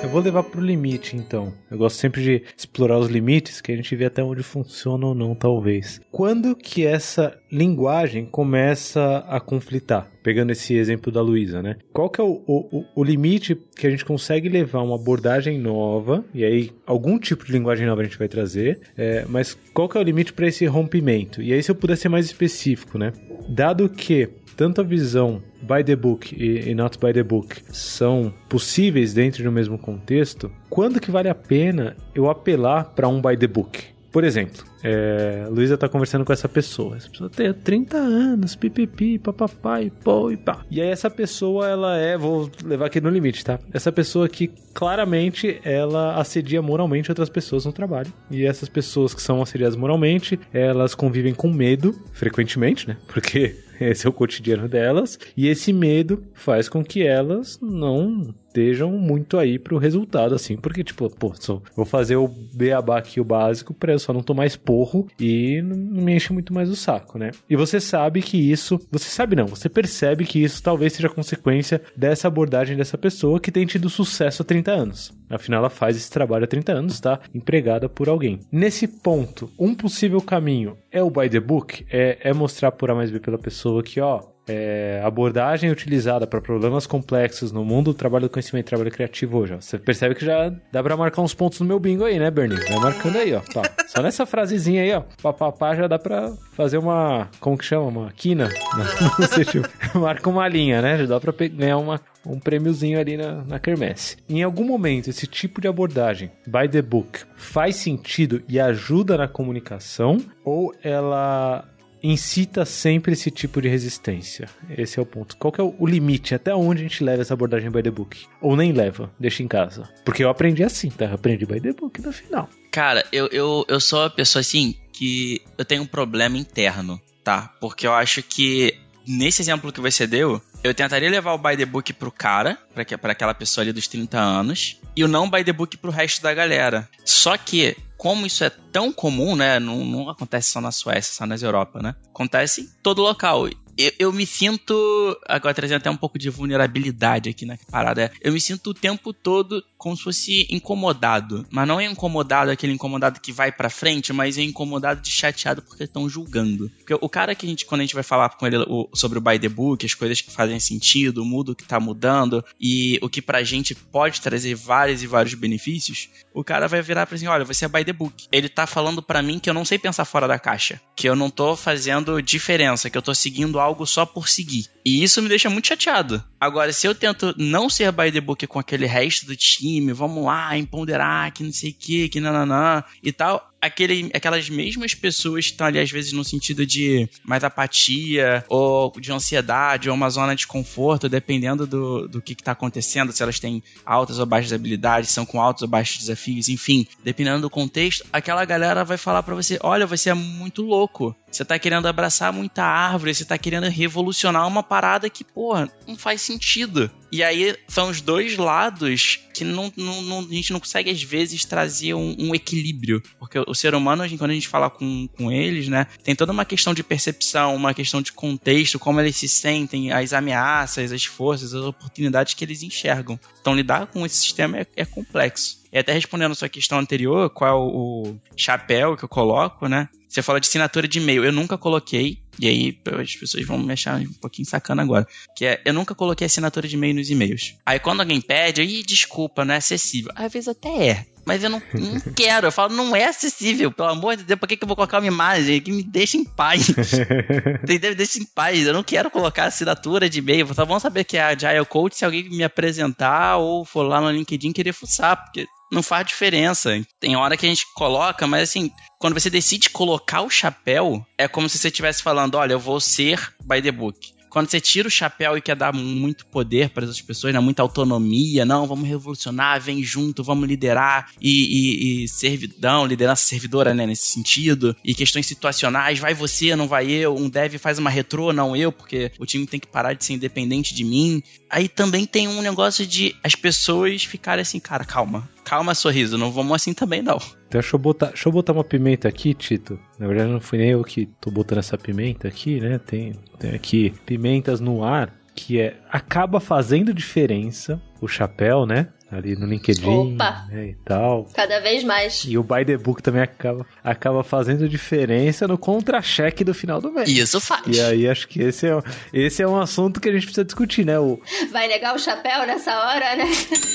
Eu vou levar pro limite, então. Eu gosto sempre de explorar os limites, que a gente vê até onde funciona ou não, talvez. Quando que essa linguagem começa a conflitar? Pegando esse exemplo da Luísa, né? Qual que é o, o, o limite que a gente consegue levar uma abordagem nova, e aí algum tipo de linguagem nova a gente vai trazer, é, mas qual que é o limite para esse rompimento? E aí se eu puder ser mais específico, né? Dado que tanto a visão by the book e, e not by the book são possíveis dentro de um mesmo contexto, quando que vale a pena eu apelar para um by the book? Por exemplo, é, Luísa tá conversando com essa pessoa. Essa pessoa tem 30 anos, pipipi, papapai, pô e pá. E aí essa pessoa, ela é, vou levar aqui no limite, tá? Essa pessoa que claramente ela assedia moralmente outras pessoas no trabalho. E essas pessoas que são assediadas moralmente, elas convivem com medo, frequentemente, né? Porque esse é o cotidiano delas. E esse medo faz com que elas não estejam muito aí pro resultado, assim, porque, tipo, pô, só vou fazer o beabá aqui, o básico, pra eu só não tomar esporro e não me enche muito mais o saco, né? E você sabe que isso, você sabe não, você percebe que isso talvez seja consequência dessa abordagem dessa pessoa que tem tido sucesso há 30 anos. Afinal, ela faz esse trabalho há 30 anos, tá? Empregada por alguém. Nesse ponto, um possível caminho é o by the book, é, é mostrar por A mais B pela pessoa que, ó, é, abordagem utilizada para problemas complexos no mundo do trabalho do conhecimento e trabalho criativo hoje. Ó. Você percebe que já dá para marcar uns pontos no meu bingo aí, né, Bernie? Vai marcando aí, ó. Pá. Só nessa frasezinha aí, ó. Papapá já dá para fazer uma. Como que chama? Uma quina? Não, sei, tipo, marca uma linha, né? Já dá para ganhar uma, um prêmiozinho ali na, na quermesse. Em algum momento, esse tipo de abordagem, by the book, faz sentido e ajuda na comunicação ou ela incita sempre esse tipo de resistência. Esse é o ponto. Qual que é o limite? Até onde a gente leva essa abordagem by the book? Ou nem leva, deixa em casa. Porque eu aprendi assim, tá? Eu aprendi by the book no final. Cara, eu, eu, eu sou uma pessoa assim que eu tenho um problema interno, tá? Porque eu acho que nesse exemplo que você deu, eu tentaria levar o by the book pro cara, para aquela pessoa ali dos 30 anos, e o não by the book pro resto da galera. Só que como isso é tão comum, né? Não, não acontece só na Suécia, só nas Europa, né? Acontece em todo local eu, eu, me sinto. Agora trazendo até um pouco de vulnerabilidade aqui na parada. Eu me sinto o tempo todo como se fosse incomodado. Mas não é incomodado aquele incomodado que vai pra frente, mas é incomodado de chateado porque estão julgando. Porque o cara que a gente, quando a gente vai falar com ele o, sobre o by the book, as coisas que fazem sentido, o mundo que tá mudando e o que pra gente pode trazer vários e vários benefícios, o cara vai virar pra assim: olha, você é by the book. Ele tá falando para mim que eu não sei pensar fora da caixa. Que eu não tô fazendo diferença, que eu tô seguindo algo algo só por seguir. E isso me deixa muito chateado. Agora, se eu tento não ser by the book com aquele resto do time, vamos lá, empoderar, que não sei o que, que nananã e tal, aquele, aquelas mesmas pessoas que estão ali, às vezes, no sentido de mais apatia, ou de ansiedade, ou uma zona de conforto, dependendo do, do que está acontecendo, se elas têm altas ou baixas habilidades, são com altos ou baixos desafios, enfim, dependendo do contexto, aquela galera vai falar para você: olha, você é muito louco. Você tá querendo abraçar muita árvore, você tá querendo revolucionar uma parada que, porra, não faz sentido. E aí são os dois lados que não, não, não, a gente não consegue, às vezes, trazer um, um, equilíbrio. Porque o ser humano, quando a gente fala com, com eles, né, tem toda uma questão de percepção, uma questão de contexto, como eles se sentem, as ameaças, as forças, as oportunidades que eles enxergam. Então, lidar com esse sistema é, é complexo. E até respondendo a sua questão anterior, qual é o chapéu que eu coloco, né? Você fala de assinatura de e-mail. Eu nunca coloquei, e aí as pessoas vão me achar um pouquinho sacana agora. Que é, eu nunca coloquei assinatura de e-mail nos e-mails. Aí quando alguém pede, aí desculpa, não é acessível. Às vezes até é. Mas eu não, não quero. Eu falo, não é acessível. Pelo amor de Deus, por que, que eu vou colocar uma imagem que me deixa em paz? Entendeu? Deixa em paz. Eu não quero colocar assinatura de e-mail. Só vão saber que é a Agile Coach se alguém me apresentar ou for lá no LinkedIn querer fuçar. Porque não faz diferença. Tem hora que a gente coloca, mas assim, quando você decide colocar o chapéu, é como se você estivesse falando: olha, eu vou ser by the book quando você tira o chapéu e quer dar muito poder para as pessoas, né? muita autonomia, não, vamos revolucionar, vem junto, vamos liderar e, e, e, servidão, liderança servidora, né, nesse sentido, e questões situacionais, vai você, não vai eu, um dev faz uma retrô, não eu, porque o time tem que parar de ser independente de mim. Aí também tem um negócio de as pessoas ficarem assim, cara, calma, calma, sorriso, não vamos assim também não. Então deixa eu botar, deixa eu botar uma pimenta aqui, Tito. Na verdade não fui nem eu que tô botando essa pimenta aqui, né? Tem, tem aqui pimentas no ar que é acaba fazendo diferença o chapéu, né? Ali no LinkedIn né, e tal. Cada vez mais. E o By the Book também acaba, acaba fazendo diferença no contra-cheque do final do mês. Isso faz. E aí acho que esse é, esse é um assunto que a gente precisa discutir, né? O... Vai negar o chapéu nessa hora, né?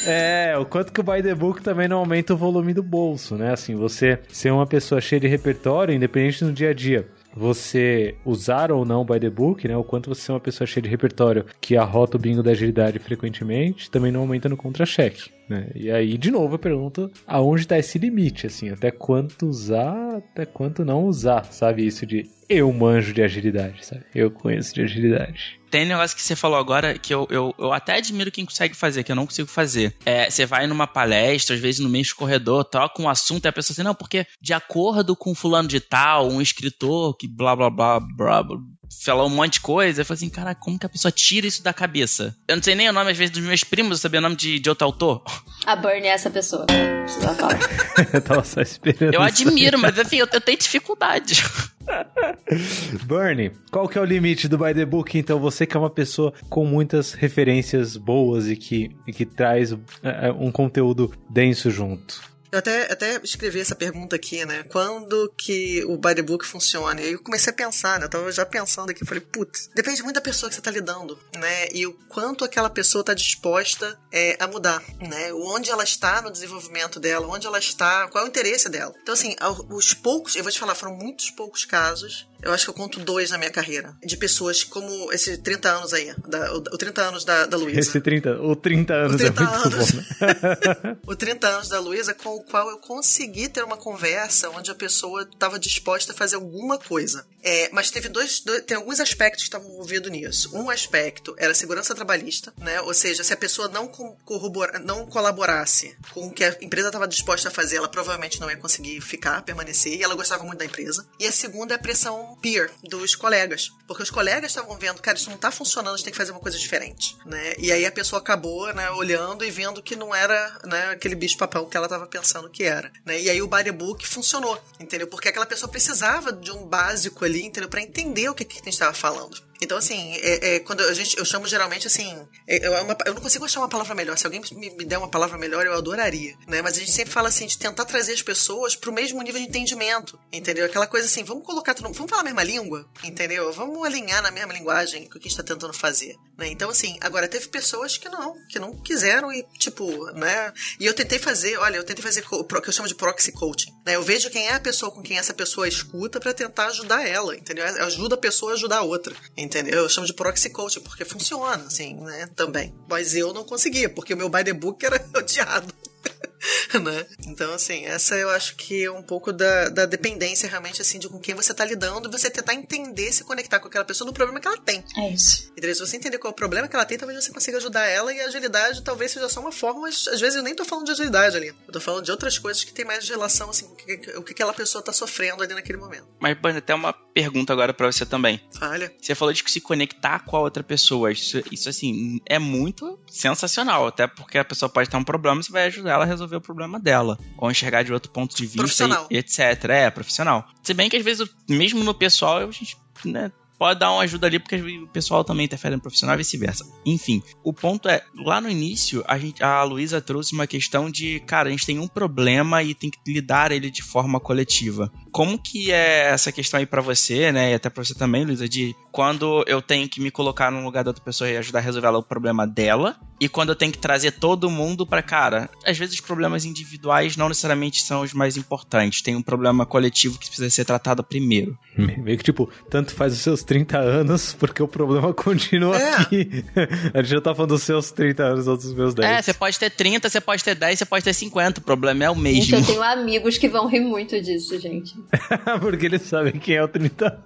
É, o quanto que o By the Book também não aumenta o volume do bolso, né? Assim, você ser uma pessoa cheia de repertório, independente no dia a dia você usar ou não by the book, né? O quanto você é uma pessoa cheia de repertório que arrota o bingo da agilidade frequentemente, também não aumenta no contra-cheque. Né? E aí, de novo, eu pergunto aonde está esse limite, assim, até quanto usar, até quanto não usar, sabe? Isso de eu manjo de agilidade, sabe? Eu conheço de agilidade. Tem um negócio que você falou agora que eu, eu, eu até admiro quem consegue fazer, que eu não consigo fazer. É, você vai numa palestra, às vezes no meio do corredor, troca um assunto e a pessoa assim, não, porque de acordo com fulano de tal, um escritor que blá blá blá blá, blá falou um monte de coisa. Eu falei assim, cara, como que a pessoa tira isso da cabeça? Eu não sei nem o nome, às vezes, dos meus primos, eu sabia o nome de, de outro autor. A Bernie é essa pessoa. Falar. eu tava só esperando. Eu admiro, mas assim, eu, eu tenho dificuldade. Bernie, qual que é o limite do By the Book? Então, você que é uma pessoa com muitas referências boas e que, e que traz é, um conteúdo denso junto. Eu até, até escrevi essa pergunta aqui, né? Quando que o by the book funciona? E eu comecei a pensar, né? Eu tava já pensando aqui, falei, putz, depende muito da pessoa que você tá lidando, né? E o quanto aquela pessoa tá disposta é, a mudar, né? Onde ela está no desenvolvimento dela, onde ela está, qual é o interesse dela. Então, assim, os poucos, eu vou te falar, foram muitos poucos casos eu acho que eu conto dois na minha carreira. De pessoas como esse 30 anos aí. Da, o, o 30 anos da, da Luísa. Esse 30, o 30 anos o 30 é muito anos, bom, né? o 30 anos da Luísa, com o qual eu consegui ter uma conversa onde a pessoa estava disposta a fazer alguma coisa. É, mas teve dois, dois, Tem alguns aspectos que estavam envolvidos nisso. Um aspecto era a segurança trabalhista, né? Ou seja, se a pessoa não, corrobora, não colaborasse com o que a empresa estava disposta a fazer, ela provavelmente não ia conseguir ficar, permanecer. E ela gostava muito da empresa. E a segunda é a pressão peer dos colegas. Porque os colegas estavam vendo, cara, isso não tá funcionando, a gente tem que fazer uma coisa diferente, né? E aí a pessoa acabou, né, olhando e vendo que não era, né, aquele bicho papão que ela estava pensando que era, né? E aí o the book funcionou, entendeu? Porque aquela pessoa precisava de um básico ali, entendeu? Para entender o que, que a gente estava falando. Então, assim, é, é, quando a gente, eu chamo geralmente assim. É, é uma, eu não consigo achar uma palavra melhor. Se alguém me, me, der uma palavra melhor, eu adoraria. Né? Mas a gente sempre fala assim, de tentar trazer as pessoas pro mesmo nível de entendimento. Entendeu? Aquela coisa assim, vamos colocar. Vamos falar a mesma língua, entendeu? Vamos alinhar na mesma linguagem o que a gente tá tentando fazer. Né? Então, assim, agora teve pessoas que não, que não quiseram e, tipo, né? E eu tentei fazer, olha, eu tentei fazer o que eu chamo de proxy coaching. Né? Eu vejo quem é a pessoa com quem essa pessoa escuta para tentar ajudar ela, entendeu? Ajuda a pessoa a ajudar a outra, entendeu? Eu chamo de proxy coaching, porque funciona, assim, né? Também. Mas eu não conseguia, porque o meu by the book era odiado. né? Então, assim, essa eu acho que é um pouco da, da dependência realmente, assim, de com quem você tá lidando e você tentar entender, se conectar com aquela pessoa no problema que ela tem. É isso. Então, se você entender qual é o problema que ela tem, talvez você consiga ajudar ela e a agilidade talvez seja só uma forma, mas às vezes eu nem tô falando de agilidade ali. Eu tô falando de outras coisas que tem mais relação, assim, com o que, o que aquela pessoa tá sofrendo ali naquele momento. Mas, Band, até uma pergunta agora para você também. Olha. Você falou de se conectar com a outra pessoa. Isso, isso, assim, é muito sensacional. Até porque a pessoa pode ter um problema e você vai ajudar ela a resolver o problema dela. Ou enxergar de outro ponto de vista e, etc. É, profissional. Se bem que às vezes, mesmo no pessoal, a gente né, pode dar uma ajuda ali, porque o pessoal também interfere no profissional e vice-versa. Enfim, o ponto é, lá no início, a, gente, a Luísa trouxe uma questão de, cara, a gente tem um problema e tem que lidar ele de forma coletiva. Como que é essa questão aí para você, né, e até pra você também, Luísa, de quando eu tenho que me colocar no lugar da outra pessoa e ajudar a resolver o problema dela, e quando eu tenho que trazer todo mundo para cara, às vezes os problemas individuais não necessariamente são os mais importantes, tem um problema coletivo que precisa ser tratado primeiro. Meio que tipo, tanto faz os seus 30 anos, porque o problema continua é. aqui. A gente já tá falando dos seus 30 anos ou dos meus 10. É, você pode ter 30, você pode ter 10, você pode ter 50. O problema é o mesmo. Gente, eu tenho amigos que vão rir muito disso, gente. porque eles sabem quem é o 30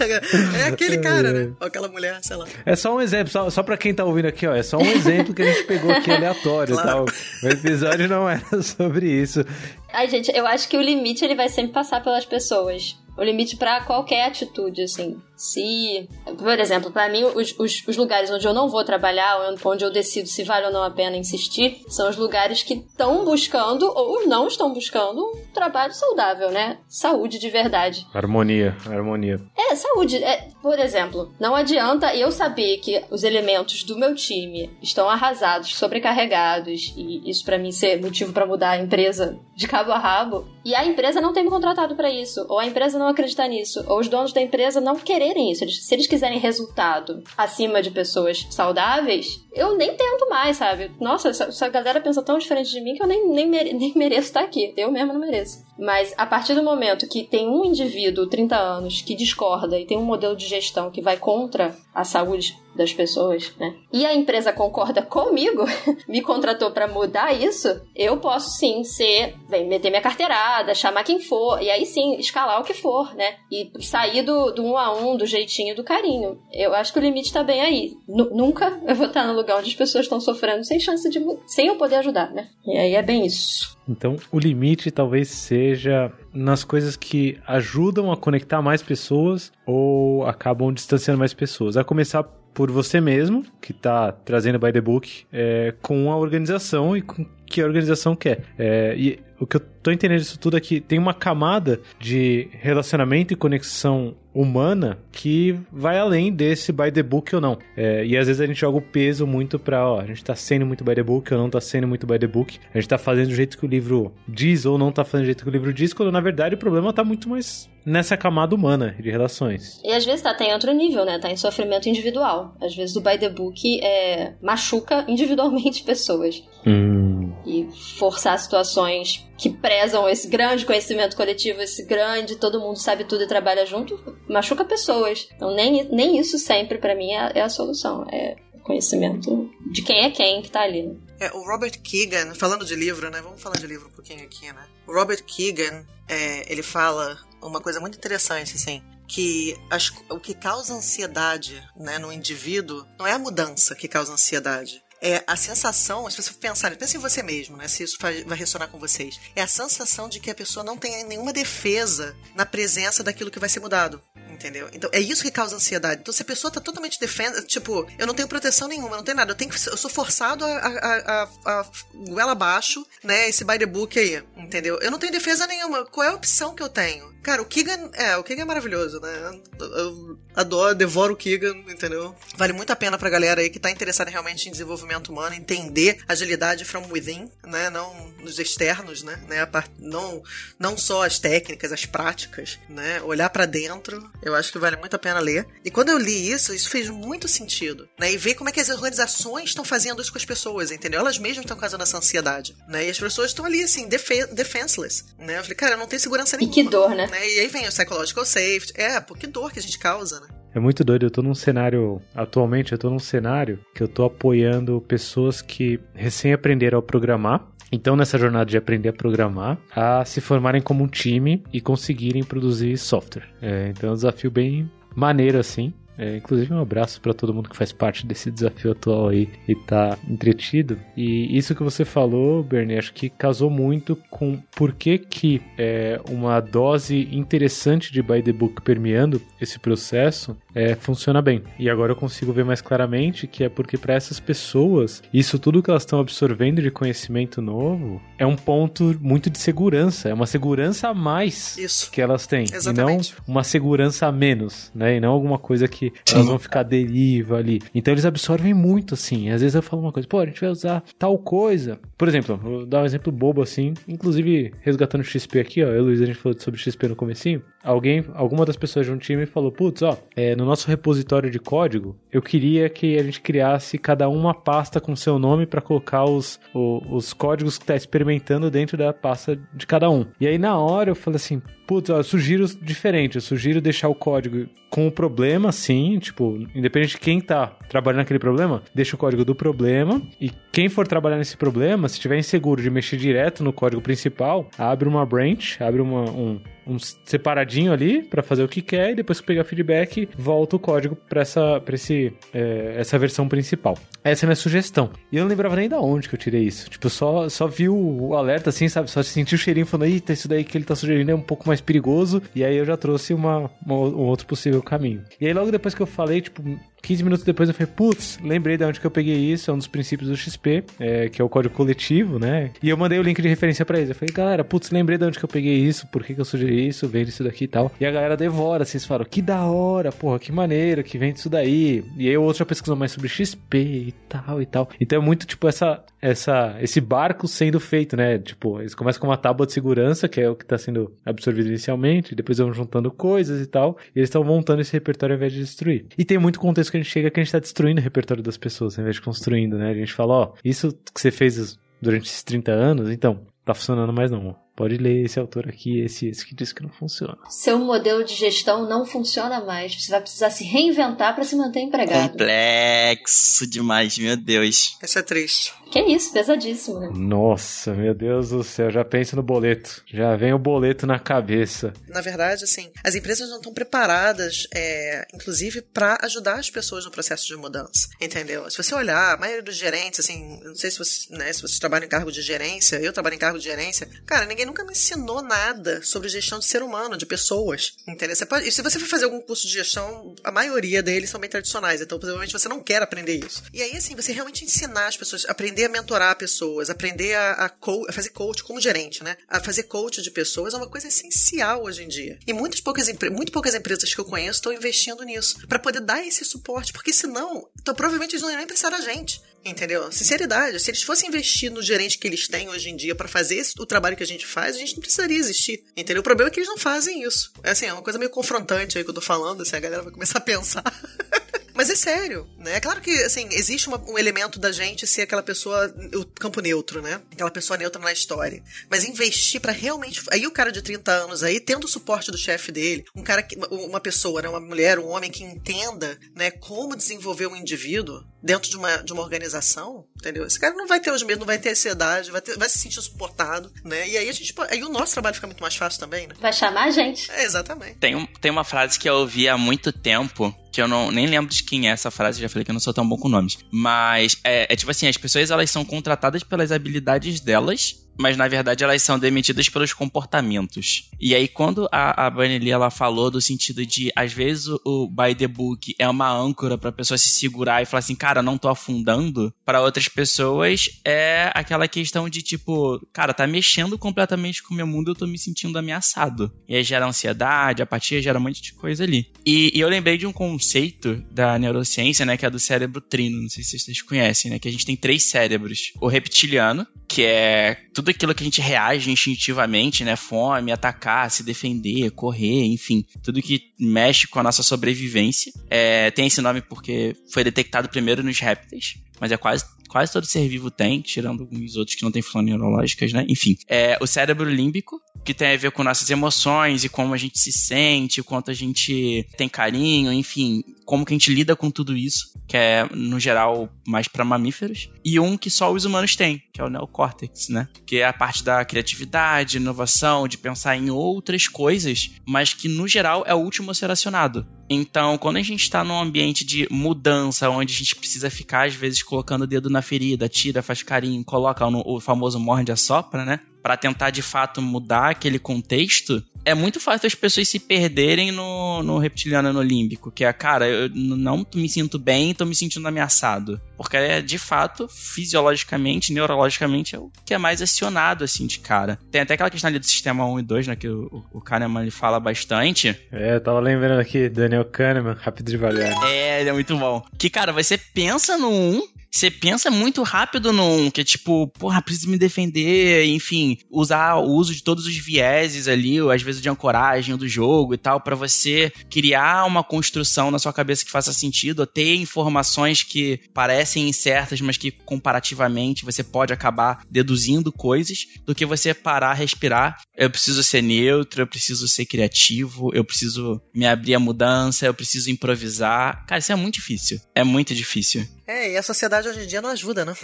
É aquele cara, né? Ou aquela mulher, sei lá. É só um exemplo, só, só pra quem tá ouvindo aqui, ó. É só um exemplo que a gente pegou aqui aleatório claro. tal. O episódio não era sobre isso. Ai, gente, eu acho que o limite ele vai sempre passar pelas pessoas. O limite para qualquer atitude, assim. Se, por exemplo, para mim, os, os, os, lugares onde eu não vou trabalhar, onde eu decido se vale ou não a pena insistir, são os lugares que estão buscando ou não estão buscando um trabalho saudável, né? Saúde de verdade. Harmonia, harmonia. É, saúde. É, por exemplo, não adianta eu saber que os elementos do meu time estão arrasados, sobrecarregados, e isso para mim ser motivo para mudar a empresa de cabo a rabo, e a empresa não tem me contratado para isso, ou a empresa não acreditar nisso, ou os donos da empresa não querer isso. Eles, se eles quiserem resultado acima de pessoas saudáveis, eu nem tento mais, sabe? Nossa, essa, essa galera pensa tão diferente de mim que eu nem, nem, mere, nem mereço estar aqui. Eu mesmo não mereço. Mas a partir do momento que tem um indivíduo, 30 anos, que discorda e tem um modelo de gestão que vai contra a saúde das pessoas, né? E a empresa concorda comigo, me contratou para mudar isso, eu posso sim ser, bem, meter minha carteirada, chamar quem for, e aí sim, escalar o que for, né? E sair do, do um a um, do jeitinho, do carinho. Eu acho que o limite tá bem aí. N nunca eu vou estar no lugar onde as pessoas estão sofrendo sem chance de. sem eu poder ajudar, né? E aí é bem isso. Então, o limite talvez seja nas coisas que ajudam a conectar mais pessoas ou acabam distanciando mais pessoas. A começar por você mesmo, que está trazendo by the book, é, com a organização e com que a organização quer. É, e o que eu tô entendendo disso tudo é que tem uma camada de relacionamento e conexão humana que vai além desse by the book ou não. É, e às vezes a gente joga o peso muito pra, ó, a gente tá sendo muito by the book ou não tá sendo muito by the book. A gente tá fazendo do jeito que o livro diz ou não tá fazendo do jeito que o livro diz, quando na verdade o problema tá muito mais nessa camada humana de relações. E às vezes tá, tá em outro nível, né? Tá em sofrimento individual. Às vezes o by the book é, machuca individualmente pessoas. Hum. E forçar situações que prezam esse grande conhecimento coletivo, esse grande, todo mundo sabe tudo e trabalha junto, machuca pessoas. Então nem, nem isso sempre para mim é, é, a solução. É conhecimento de quem é quem que tá ali. É, o Robert Keegan, falando de livro, né? Vamos falar de livro um pouquinho aqui, né? O Robert Keegan, é, ele fala uma coisa muito interessante, assim, que as, o que causa ansiedade né, no indivíduo não é a mudança que causa ansiedade, é a sensação, se você pensar, pense em você mesmo, né? Se isso vai, ressonar com vocês. É a sensação de que a pessoa não tem nenhuma defesa na presença daquilo que vai ser mudado. Entendeu? Então é isso que causa ansiedade. Então, se a pessoa tá totalmente defesa, tipo, eu não tenho proteção nenhuma, não tenho nada, eu tenho que, eu sou forçado a, a, a, a goela abaixo, né? Esse by the book aí, entendeu? Eu não tenho defesa nenhuma. Qual é a opção que eu tenho? Cara, o Keegan, é, o Keegan é maravilhoso, né? Eu adoro, devoro o Keegan, entendeu? Vale muito a pena pra galera aí que tá interessada realmente em desenvolvimento humano, entender agilidade from within, né? Não nos externos, né? né? Não, não só as técnicas, as práticas, né? Olhar para dentro, eu acho que vale muito a pena ler. E quando eu li isso, isso fez muito sentido, né? E ver como é que as organizações estão fazendo isso com as pessoas, entendeu? Elas mesmas estão causando essa ansiedade, né? E as pessoas estão ali, assim, defenseless, né? Eu falei, cara, eu não tenho segurança nenhuma. E que dor, né? Né? E aí vem o psychological safety. É, pô, que dor que a gente causa, né? É muito doido, eu tô num cenário, atualmente eu tô num cenário que eu tô apoiando pessoas que recém aprenderam a programar, então nessa jornada de aprender a programar, a se formarem como um time e conseguirem produzir software. É, então é um desafio bem maneiro assim, é, inclusive, um abraço para todo mundo que faz parte desse desafio atual aí e tá entretido. E isso que você falou, Bernie, acho que casou muito com por que, que é, uma dose interessante de by the book permeando esse processo é, funciona bem. E agora eu consigo ver mais claramente que é porque para essas pessoas, isso tudo que elas estão absorvendo de conhecimento novo é um ponto muito de segurança, é uma segurança a mais isso. que elas têm. Exatamente. E não uma segurança a menos, né? E não alguma coisa que Sim. elas vão ficar deriva ali. Então eles absorvem muito, assim. Às vezes eu falo uma coisa, pô, a gente vai usar tal coisa. Por exemplo, vou dar um exemplo bobo assim, inclusive resgatando o XP aqui, ó. Eu e Luiz, a gente falou sobre XP no comecinho. Alguém, alguma das pessoas de um time falou, putz, ó, é, no nosso repositório de código, eu queria que a gente criasse cada uma pasta com seu nome para colocar os, os, os códigos que tá experimentando dentro da pasta de cada um. E aí na hora eu falei assim, putz, ó, eu sugiro diferente, eu sugiro deixar o código com o problema, sim, tipo, independente de quem tá trabalhando naquele problema, deixa o código do problema e quem for trabalhar nesse problema, se tiver inseguro de mexer direto no código principal, abre uma branch, abre uma, um, um separadinho ali para fazer o que quer e depois que pegar feedback, volta o código para essa, pra esse, é, essa versão principal. Essa é a minha sugestão. E eu não lembrava nem da onde que eu tirei isso. Tipo, só, só vi o, alerta assim, sabe? Só senti o cheirinho falando, eita, isso daí que ele tá sugerindo é um pouco mais perigoso. E aí eu já trouxe uma, uma um outro possível caminho. E aí logo depois que eu falei, tipo, 15 minutos depois eu falei, putz, lembrei de onde que eu peguei isso, é um dos princípios do XP, é, que é o código coletivo, né? E eu mandei o link de referência para eles. Eu falei, galera, putz, lembrei de onde que eu peguei isso, por que, que eu sugeri isso, vem isso daqui e tal. E a galera devora, vocês falam, que da hora, porra, que maneiro que vem disso daí. E aí o outro já pesquisou mais sobre XP e tal e tal. Então é muito tipo essa, essa, esse barco sendo feito, né? Tipo, eles começam com uma tábua de segurança, que é o que está sendo absorvido inicialmente, depois vão juntando coisas e tal, e eles estão montando esse repertório ao invés de destruir. E tem muito contexto que a gente chega que a gente está destruindo o repertório das pessoas, ao invés de construindo, né? A gente fala, ó, isso que você fez durante esses 30 anos, então, tá funcionando mais não. Pode ler esse autor aqui, esse, esse que diz que não funciona. Seu modelo de gestão não funciona mais. Você vai precisar se reinventar para se manter empregado. Complexo demais, meu Deus. Isso é triste. Que isso, pesadíssimo, né? Nossa, meu Deus do céu, já penso no boleto. Já vem o boleto na cabeça. Na verdade, assim, as empresas não estão preparadas, é, inclusive, para ajudar as pessoas no processo de mudança. Entendeu? Se você olhar, a maioria dos gerentes, assim, não sei se você, né, se você trabalha em cargo de gerência, eu trabalho em cargo de gerência, cara, ninguém nunca me ensinou nada sobre gestão de ser humano, de pessoas. Entendeu? Você pode, se você for fazer algum curso de gestão, a maioria deles são bem tradicionais, então provavelmente você não quer aprender isso. E aí, assim, você realmente ensinar as pessoas, aprender a mentorar pessoas, aprender a, a, co a fazer coach como gerente, né? A fazer coach de pessoas é uma coisa essencial hoje em dia. E muitas poucas, muito poucas empresas que eu conheço estão investindo nisso, para poder dar esse suporte, porque senão, então provavelmente eles não iam nem precisar da gente. Entendeu? Sinceridade. Se eles fossem investir no gerente que eles têm hoje em dia para fazer esse, o trabalho que a gente faz, a gente não precisaria existir. Entendeu? O problema é que eles não fazem isso. É assim, é uma coisa meio confrontante aí que eu tô falando, assim, a galera vai começar a pensar. Mas é sério, né? É claro que, assim, existe uma, um elemento da gente ser aquela pessoa, o campo neutro, né? Aquela pessoa neutra na história. Mas investir para realmente. Aí o cara de 30 anos aí, tendo o suporte do chefe dele, um cara que. Uma pessoa, né? Uma mulher, um homem que entenda, né? Como desenvolver um indivíduo dentro de uma, de uma organização, entendeu? Esse cara não vai ter os medos, não vai ter ansiedade, vai, ter, vai se sentir suportado, né? E aí a gente. Aí o nosso trabalho fica muito mais fácil também, né? Vai chamar a gente. É, exatamente. Tem, um, tem uma frase que eu ouvi há muito tempo que eu não nem lembro de quem é essa frase, já falei que eu não sou tão bom com nomes. Mas é, é, tipo assim, as pessoas elas são contratadas pelas habilidades delas mas na verdade elas são demitidas pelos comportamentos. E aí quando a, a Lee, ela falou do sentido de às vezes o, o by the book é uma âncora para pessoa se segurar e falar assim, cara, não tô afundando, para outras pessoas é aquela questão de tipo, cara, tá mexendo completamente com o meu mundo, eu tô me sentindo ameaçado. E aí gera ansiedade, apatia, gera um monte de coisa ali. E, e eu lembrei de um conceito da neurociência, né, que é do cérebro trino, não sei se vocês conhecem, né, que a gente tem três cérebros. O reptiliano, que é tudo aquilo que a gente reage instintivamente, né? Fome, atacar, se defender, correr, enfim, tudo que mexe com a nossa sobrevivência. É, tem esse nome porque foi detectado primeiro nos répteis, mas é quase quase todo ser vivo tem, tirando alguns outros que não têm funções neurológicas, né? Enfim, é o cérebro límbico, que tem a ver com nossas emoções e como a gente se sente, quanto a gente tem carinho, enfim, como que a gente lida com tudo isso, que é, no geral, mais para mamíferos. E um que só os humanos têm, que é o neocórtex, né? Que é a parte da criatividade, inovação, de pensar em outras coisas, mas que, no geral, é o último a ser acionado. Então, quando a gente está num ambiente de mudança, onde a gente precisa ficar, às vezes, colocando o dedo na ferida, tira, faz carinho, coloca o famoso morde a sopra, né? Para tentar de fato mudar aquele contexto, é muito fácil as pessoas se perderem no, no reptiliano no límbico, que é, cara, eu não me sinto bem, tô me sentindo ameaçado. Porque é, de fato, fisiologicamente, neurologicamente, é o que é mais acionado, assim, de cara. Tem até aquela questão ali do sistema 1 e 2, né, que o, o Kahneman fala bastante. É, eu tava lembrando aqui, Daniel Kahneman, rápido e devagar. É, ele é muito bom. Que, cara, você pensa no 1, você pensa muito rápido num, que é tipo, porra, preciso me defender, enfim, usar o uso de todos os vieses ali, ou às vezes de ancoragem do jogo e tal, para você criar uma construção na sua cabeça que faça sentido, ou ter informações que parecem incertas, mas que comparativamente você pode acabar deduzindo coisas, do que você parar, respirar. Eu preciso ser neutro, eu preciso ser criativo, eu preciso me abrir a mudança, eu preciso improvisar. Cara, isso é muito difícil. É muito difícil. É, e a sociedade hoje em dia não ajuda, né?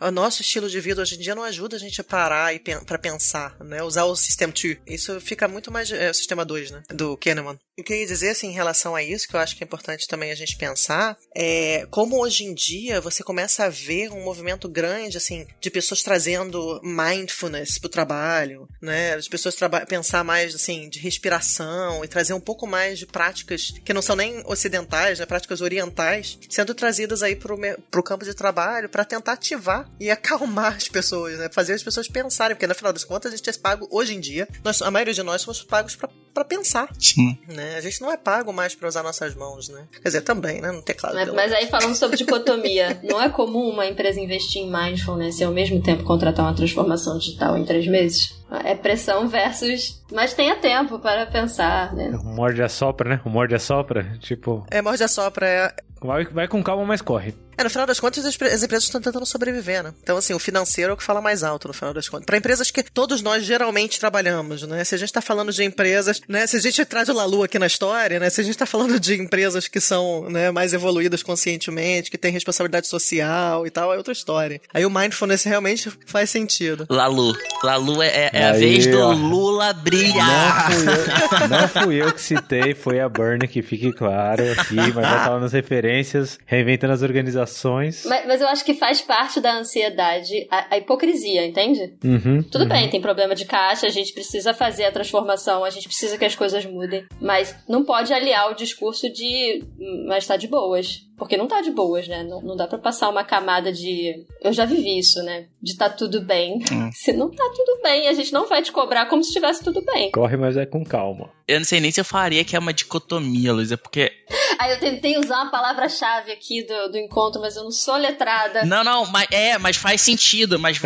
O nosso estilo de vida hoje em dia não ajuda a gente a parar e para pensar, né? Usar o System 2. Isso fica muito mais. É, o Sistema 2, né? Do Kahneman. Eu queria dizer, assim, em relação a isso, que eu acho que é importante também a gente pensar, é como hoje em dia você começa a ver um movimento grande, assim, de pessoas trazendo mindfulness pro trabalho, né? As pessoas pensar mais, assim, de respiração e trazer um pouco mais de práticas que não são nem ocidentais, né? Práticas orientais, sendo trazidas aí pro, pro campo de trabalho para tentar ativar e acalmar as pessoas, né? Fazer as pessoas pensarem, porque no final das contas a gente é pago, hoje em dia, nós, a maioria de nós somos pagos para para pensar. Sim. Né? A gente não é pago mais para usar nossas mãos, né? Quer dizer, também, né? No teclado. Mas, mas aí falando sobre dicotomia, não é comum uma empresa investir em mindfulness e ao mesmo tempo contratar uma transformação digital em três meses? É pressão versus. Mas tenha tempo para pensar, né? O morde a sopra, né? O morde a sopra, tipo. É, morde a sopra, é, Vai, vai com calma, mas corre. É, no final das contas, as, as empresas estão tentando sobreviver, né? Então, assim, o financeiro é o que fala mais alto, no final das contas. Para empresas que todos nós geralmente trabalhamos, né? Se a gente tá falando de empresas, né? Se a gente traz o Lalu aqui na história, né? Se a gente tá falando de empresas que são, né, mais evoluídas conscientemente, que têm responsabilidade social e tal, é outra história. Aí o mindfulness realmente faz sentido. Lalu. Lalu é, é a Aí, vez do ó. Lula brilhar. Não fui, eu, não fui eu que citei, foi a Burn, que fique claro aqui, mas já tava nas referências, reinventando as organizações. Mas, mas eu acho que faz parte da ansiedade a, a hipocrisia, entende? Uhum, Tudo uhum. bem, tem problema de caixa, a gente precisa fazer a transformação, a gente precisa que as coisas mudem. Mas não pode aliar o discurso de. "Hum, Mas tá de boas. Porque não tá de boas, né? Não, não dá pra passar uma camada de. Eu já vivi isso, né? De tá tudo bem. Hum. Se não tá tudo bem, a gente não vai te cobrar como se estivesse tudo bem. Corre, mas é com calma. Eu não sei nem se eu faria que é uma dicotomia, Luísa, porque. Aí eu tentei usar uma palavra-chave aqui do, do encontro, mas eu não sou letrada. Não, não, mas é, mas faz sentido. Mas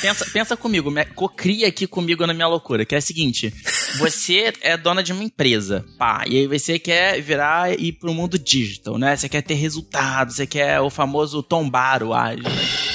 pensa, pensa comigo, cocria aqui comigo na minha loucura, que é a seguinte: você é dona de uma empresa, pá, e aí você quer virar e ir pro mundo digital, né? Você quer ter resultados, você quer o famoso tombar o ágil, né?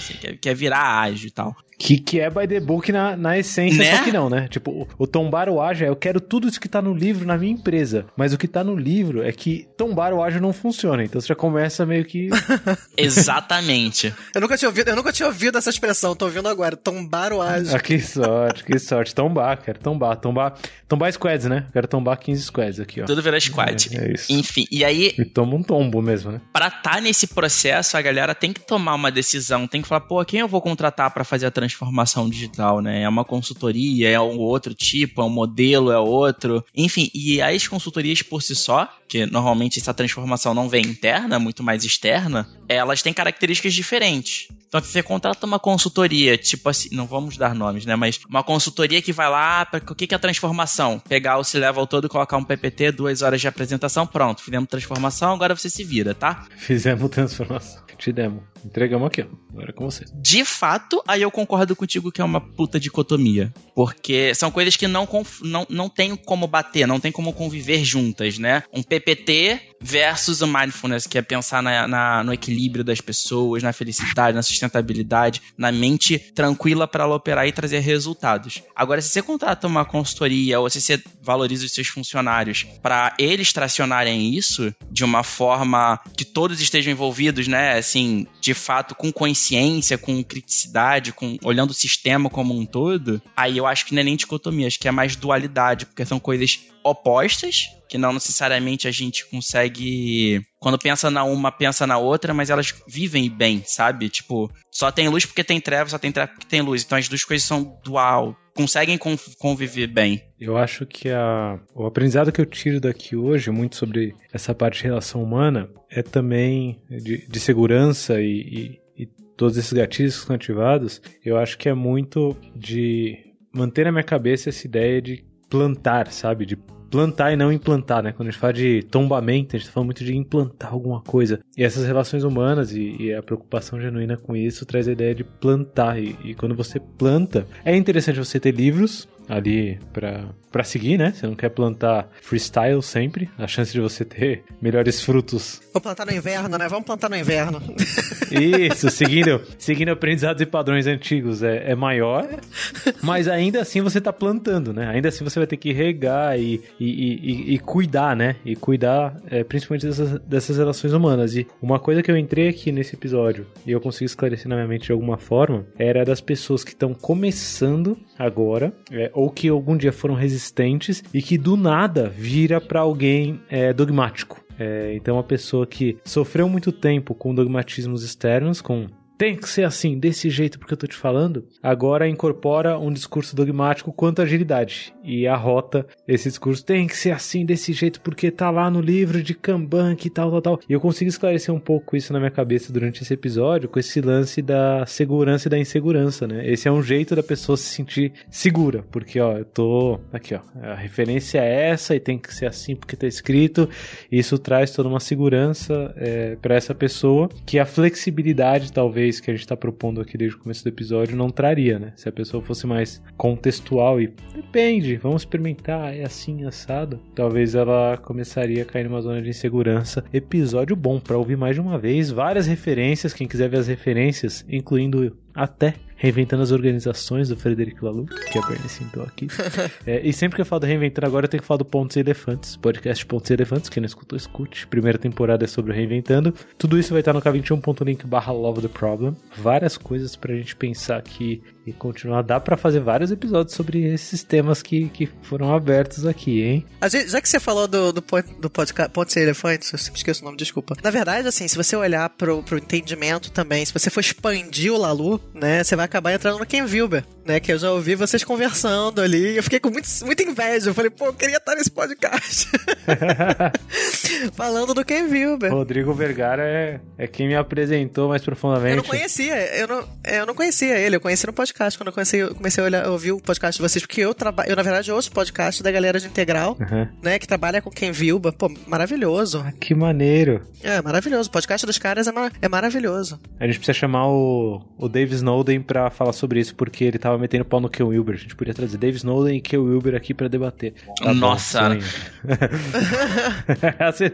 Você quer, quer virar ágil e tal. Que, que é by the book na, na essência, Né? só que não, né? Tipo, o, o tombar o ágil é eu quero tudo isso que tá no livro na minha empresa. Mas o que tá no livro é que tombar o ágil não funciona. Então você já começa meio que. Exatamente. Eu nunca tinha ouvido, eu nunca tinha ouvido essa expressão, tô ouvindo agora. Tombar o ágil. ah, que sorte, que sorte. Tombar, quero tombar. Tombar, tombar squads, né? Quero tombar 15 squads aqui, ó. Tudo vira squad. É, é isso. Enfim, e aí E toma um tombo mesmo, né? pra estar nesse processo, a galera tem que tomar uma decisão, tem que falar, pô, quem eu vou contratar pra fazer a transformação digital, né? É uma consultoria, é um outro tipo, é um modelo, é outro. Enfim, e as consultorias por si só, que normalmente essa transformação não vem interna, muito mais externa, elas têm características diferentes. Então, se você contrata uma consultoria, tipo assim, não vamos dar nomes, né? Mas uma consultoria que vai lá, para o que, é a transformação? Pegar o C-Level todo, colocar um PPT, duas horas de apresentação, pronto, fizemos transformação, agora você se vira, tá? Fizemos transformação. Te demos. Entregamos aqui. Agora é com você. De fato, aí eu concordo contigo que é uma puta dicotomia. Porque são coisas que não, não, não tem como bater, não tem como conviver juntas, né? Um PPT versus o mindfulness, que é pensar na, na- no equilíbrio das pessoas, na felicidade, na sustentabilidade, na mente tranquila para ela operar e trazer resultados. Agora, se você contrata uma consultoria ou se você valoriza os seus funcionários para eles tracionarem isso de uma forma que todos estejam envolvidos, né? Assim, de fato, com consciência, com criticidade, com olhando o sistema como um todo, aí eu acho que não é nem dicotomia, acho que é mais dualidade, porque são coisas opostas, que não necessariamente a gente consegue. Quando pensa na uma, pensa na outra, mas elas vivem bem, sabe? Tipo, só tem luz porque tem treva, só tem treva porque tem luz. Então as duas coisas são dual, conseguem con- conviver bem. Eu acho que a, o aprendizado que eu tiro daqui hoje, muito sobre essa parte de relação humana, é também de, de segurança e, e- e todos esses gatilhos que são ativados. Eu acho que é muito de manter na minha cabeça essa ideia de plantar, sabe? De plantar e não implantar, né? Quando a gente fala de tombamento, a gente tá falando muito de implantar alguma coisa. E essas relações humanas e, e a preocupação genuína com isso traz a ideia de plantar. E, e quando você planta, é interessante você ter livros ali pra seguir, né? Você não quer plantar freestyle sempre. A chance de você ter melhores frutos. Vou plantar no inverno, né? Vamos plantar no inverno. Isso, seguindo, seguindo aprendizados e padrões antigos é, é maior. Mas ainda assim você tá plantando, né? Ainda assim você vai ter que regar e, e, e- e- e cuidar, né? E cuidar é, principalmente dessas, dessas relações humanas. E uma coisa que eu entrei aqui nesse episódio e eu consegui esclarecer na minha mente de alguma forma era das pessoas que estão começando agora, é, ou que algum dia foram resistentes e que do nada vira pra alguém é, dogmático. É, então, uma pessoa que sofreu muito tempo com dogmatismos externos, com tem que ser assim, desse jeito porque eu tô te falando, agora incorpora um discurso dogmático quanto à agilidade e arrota esse discurso tem que ser assim, desse jeito porque tá lá no livro de Kanban que tal, tal, tal. E eu consigo esclarecer um pouco isso na minha cabeça durante esse episódio com esse lance da segurança e da insegurança, né? Esse é um jeito da pessoa se sentir segura, porque ó, eu tô aqui, ó, a referência é essa e tem que ser assim porque tá escrito. Isso traz toda uma segurança é, para essa pessoa que a flexibilidade talvez que a gente tá propondo aqui desde o começo do episódio não traria, né? Se a pessoa fosse mais contextual e depende, vamos experimentar, é assim assado. Talvez ela começaria a cair numa zona de insegurança. Episódio bom para ouvir mais de uma vez, várias referências, quem quiser ver as referências, incluindo até Reinventando as Organizações do Frederico Lalu, que a Bernie sentou aqui. é, e sempre que eu falo do Reinventando agora, eu tenho que falar do Pontos e Elefantes, podcast Pontos e Elefantes. Quem não escutou, escute. Primeira temporada é sobre o Reinventando. Tudo isso vai estar no k21.link barra Love the Problem. Várias coisas pra gente pensar aqui e continuar. Dá para fazer vários episódios sobre esses temas que, que foram abertos aqui, hein? já que você falou do, do, do podcast Pontos e Elefantes, eu sempre esqueço o nome, desculpa. Na verdade, assim, se você olhar pro, pro entendimento também, se você for expandir o Lalu, né, você vai acabar entrando no Ken Wilber, né? Que eu já ouvi vocês conversando ali. Eu fiquei com muito, muita inveja. Eu falei, pô, eu queria estar nesse podcast. Falando do Ken Wilber. Rodrigo Vergara é, é quem me apresentou mais profundamente. Eu não conhecia, eu não, eu não conhecia ele. Eu conheci no podcast quando eu comecei, eu comecei a olhar, ouvir o podcast de vocês, porque eu trabalho, eu na verdade ouço podcast da galera de Integral, uhum. né? Que trabalha com Ken Wilber. Pô, maravilhoso. Ah, que maneiro. É, maravilhoso. O podcast dos caras é, mar é maravilhoso. A gente precisa chamar o, o Dave Snowden pra falar sobre isso, porque ele tava metendo pau no Ken Wilber. A gente podia trazer Dave Snowden e Ken Wilber aqui pra debater. Tá Nossa! assim,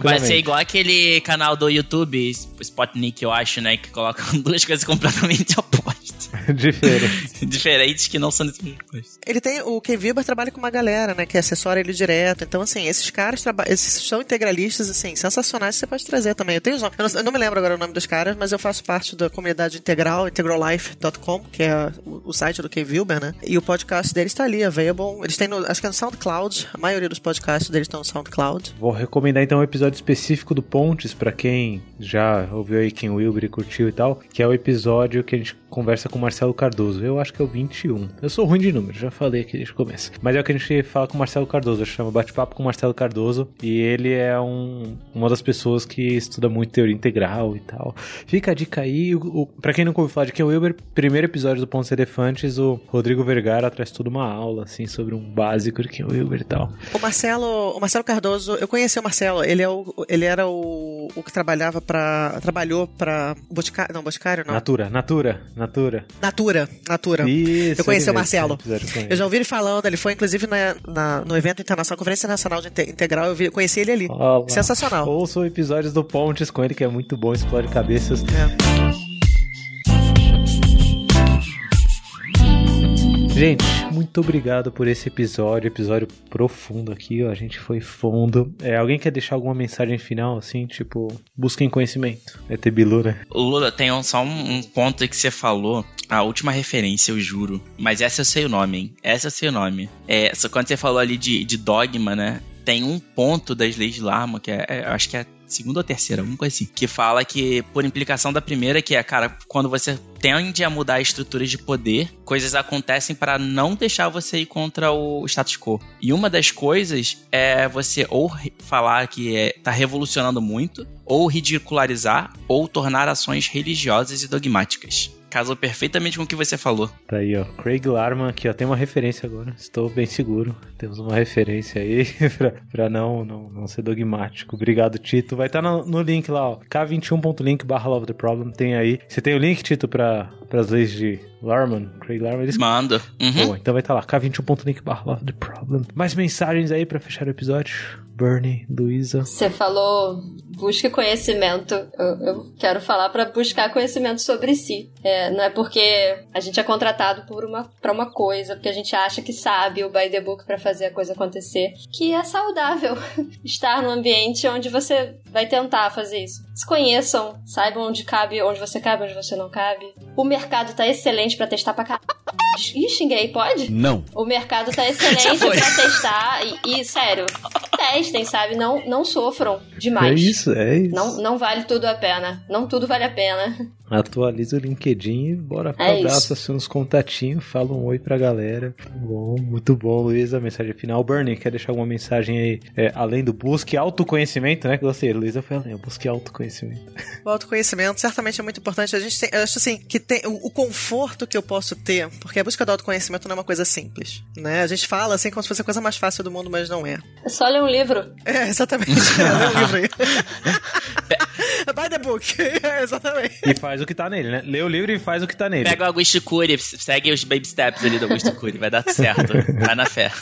Vai ser igual aquele canal do YouTube, Spotnik, eu acho, né? Que coloca duas coisas completamente opostas. Diferentes. Diferentes que não são desse mesmo Ele tem. O Ken Wilber trabalha com uma galera, né? Que assessora ele direto. Então, assim, esses caras esses são integralistas, assim, sensacionais que você pode trazer também. Eu tenho os nomes. Eu não, eu não me lembro agora o nome dos caras, mas eu faço parte da comunidade integral, integrallife.com, que é o, site do Ken Wilber, né? E o podcast deles está ali, available. Eles têm no, acho que é no SoundCloud. A maioria dos podcasts deles estão no SoundCloud. Vou recomendar então um episódio específico do Pontes para quem já ouviu aí Ken Wilber e curtiu e tal, que é o episódio que a gente conversa com o Marcelo Cardoso. Eu acho que é o 21. Eu sou ruim de números, já falei aqui desde o começo. Mas é o que a gente fala com o Marcelo Cardoso, chama Bate-Papo com o Marcelo Cardoso. E ele é um, uma das pessoas que estuda muito teoria integral e tal. Fica a dica aí. O, o, pra quem nunca ouviu falar de Ken Wilber, primeiro episódio do Pontos Elefantes, o Rodrigo Vergara traz toda uma aula, assim, sobre um básico de Ken Wilber e tal. O Marcelo, o Marcelo Cardoso, eu conheci o Marcelo, ele, é o, ele era o, o que trabalhava para trabalhou pra Boticário, não, Boticário não. Natura, Natura, Natura. Natura, Natura. Isso, eu conheci o Marcelo. Eu já ouvi ele falando, ele foi inclusive na, na no evento internacional, Conferência Nacional de Integral, eu vi, conheci ele ali. Olá. Sensacional. Ouçam episódios do Pontes com ele, que é muito bom, explode cabeças. É. Gente, muito obrigado por esse episódio, episódio profundo aqui, ó, a gente foi fundo. É, alguém quer deixar alguma mensagem final, assim, tipo, busquem conhecimento? É ter Bilu, né? Lula, tem um, só um, um ponto que você falou, a última referência, eu juro, mas essa eu sei o nome, hein? Essa eu sei o nome. É, só quando você falou ali de, de dogma, né? Tem um ponto das leis de Larma, que é, é acho que é segunda ou terceira, alguma coisa assim, que fala que, por implicação da primeira, que é, cara, quando você tende a mudar estruturas de poder, coisas acontecem para não deixar você ir contra o status quo. E uma das coisas é você ou falar que é, tá revolucionando muito, ou ridicularizar, ou tornar ações religiosas e dogmáticas. Casou perfeitamente com o que você falou. Tá aí, ó. Craig Larman aqui, ó. Tem uma referência agora. Estou bem seguro. Temos uma referência aí pra, pra não, não, não ser dogmático. Obrigado, Tito. Vai estar tá no, no, link lá, ó. K21.link barra Love the Problem. Tem aí. Você tem o link, Tito, pra, pras leis de Larman? Craig Larman? Eles... Manda. Uhum. Bom, então vai estar tá lá. K21.link barra the Problem. Mais mensagens aí pra fechar o episódio? Bernie, Luísa. Você falou busque conhecimento. Eu, eu quero falar para buscar conhecimento sobre si. É, não é porque a gente é contratado por uma para uma coisa, porque a gente acha que sabe o by the book para fazer a coisa acontecer, que é saudável estar num ambiente onde você vai tentar fazer isso. Se conheçam, saibam onde cabe, onde você cabe, onde você não cabe. O mercado tá excelente para testar para cá Ih, xinguei, pode? Não. O mercado tá excelente pra testar e, e, sério, testem, sabe? Não, não sofram É demais. isso, é isso. Não, não vale tudo a pena. Não tudo vale a pena. Atualiza o LinkedIn e bora pro É abraço, uns contatinhos, fala um oi pra galera. Bom, muito bom, Luísa. Mensagem final. Bernie, quer deixar alguma mensagem aí, é, além do busque autoconhecimento, né? Que gostei, Luísa foi além, busque autoconhecimento. O autoconhecimento certamente é muito importante. A gente tem, eu acho assim, que tem o, o conforto que eu posso ter, porque a busca do autoconhecimento não é uma coisa simples, né? A gente fala assim como se fosse a coisa mais fácil do mundo, mas não é. É só ler um livro. É, exatamente. Lê um livro aí. Buy the book. É, exatamente. E faz o que tá nele, né? Lê o livro e faz o que tá nele. Pega o Augusto Cury, segue os baby steps ali do Augusto Cury, vai dar certo. Vai na fé.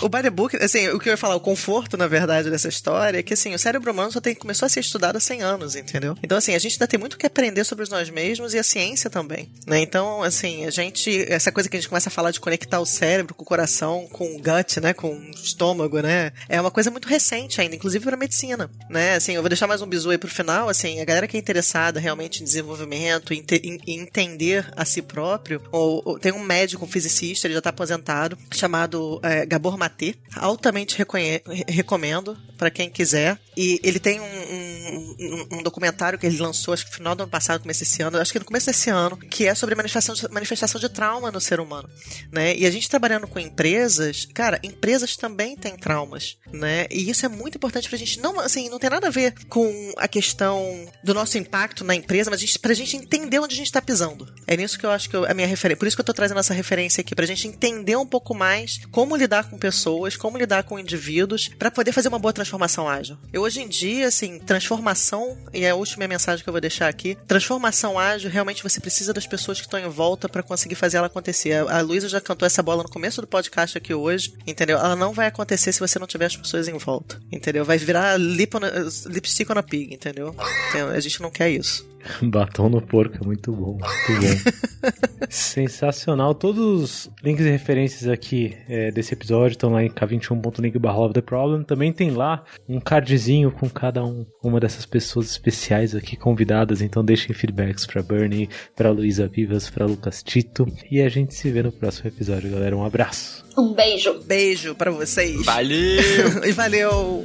O by the book, assim, o que eu ia falar, o conforto, na verdade, dessa história é que, assim, o cérebro humano só tem, começou a ser estudado há 100 anos, entendeu? Então, assim, a gente ainda tem muito que aprender sobre nós mesmos e a ciência também, né? Então, assim, a gente, essa coisa que a gente começa a falar de conectar o cérebro com o coração, com o gut, né? Com o estômago, né? É uma coisa muito recente ainda, inclusive para medicina, né? Assim, eu vou deixar mais um bisu aí pro final, assim, a galera que é interessada realmente em desenvolvimento, em, te- em- em entender a si próprio, ou, ou- tem um médico, um fisicista, ele já tá aposentado, chamado é, Gabor Maté, altamente reconhe- re- recomendo para quem quiser. E ele tem um, um- um- um documentário que ele lançou, acho que no final do ano passado, começo desse ano, acho que no começo desse ano, que é sobre manifestação de, manifestação de trauma no ser humano, né? E a gente trabalhando com empresas, cara, empresas também têm traumas, né? E isso é muito importante pra gente, não, assim, não tem nada a ver com a questão do nosso impacto na empresa, mas a gente, pra gente entender onde a gente tá pisando. É nisso que eu acho que eu- a minha referência, por isso que eu tô trazendo essa referência aqui, pra gente entender um pouco mais como lidar com pessoas, como lidar com indivíduos, pra poder fazer uma boa transformação ágil. Eu hoje em dia, assim, transformação, e é a última mensagem que eu vou deixar aqui, transformação ágil, realmente você precisa das pessoas que estão em volta pra conseguir fazer ela acontecer. A, Luísa já cantou essa bola no começo do podcast aqui hoje, entendeu? Ela não vai acontecer se você não tiver as pessoas em volta, entendeu? Vai virar lip on lipstick on a pig, entendeu? Então, a gente não quer isso. Batom no porco, é muito bom, muito bom. Sensacional. Todos os links e referências aqui é, desse episódio estão lá em k21.link barra the problem. Também tem lá um cardzinho com cada um, uma dessas pessoas especiais aqui convidadas. Então deixem feedbacks pra Bernie, pra Luísa Vivas, pra Lucas Tito. E a gente se vê no próximo episódio, galera. Um abraço. Um beijo. Beijo pra vocês. Valeu! e valeu!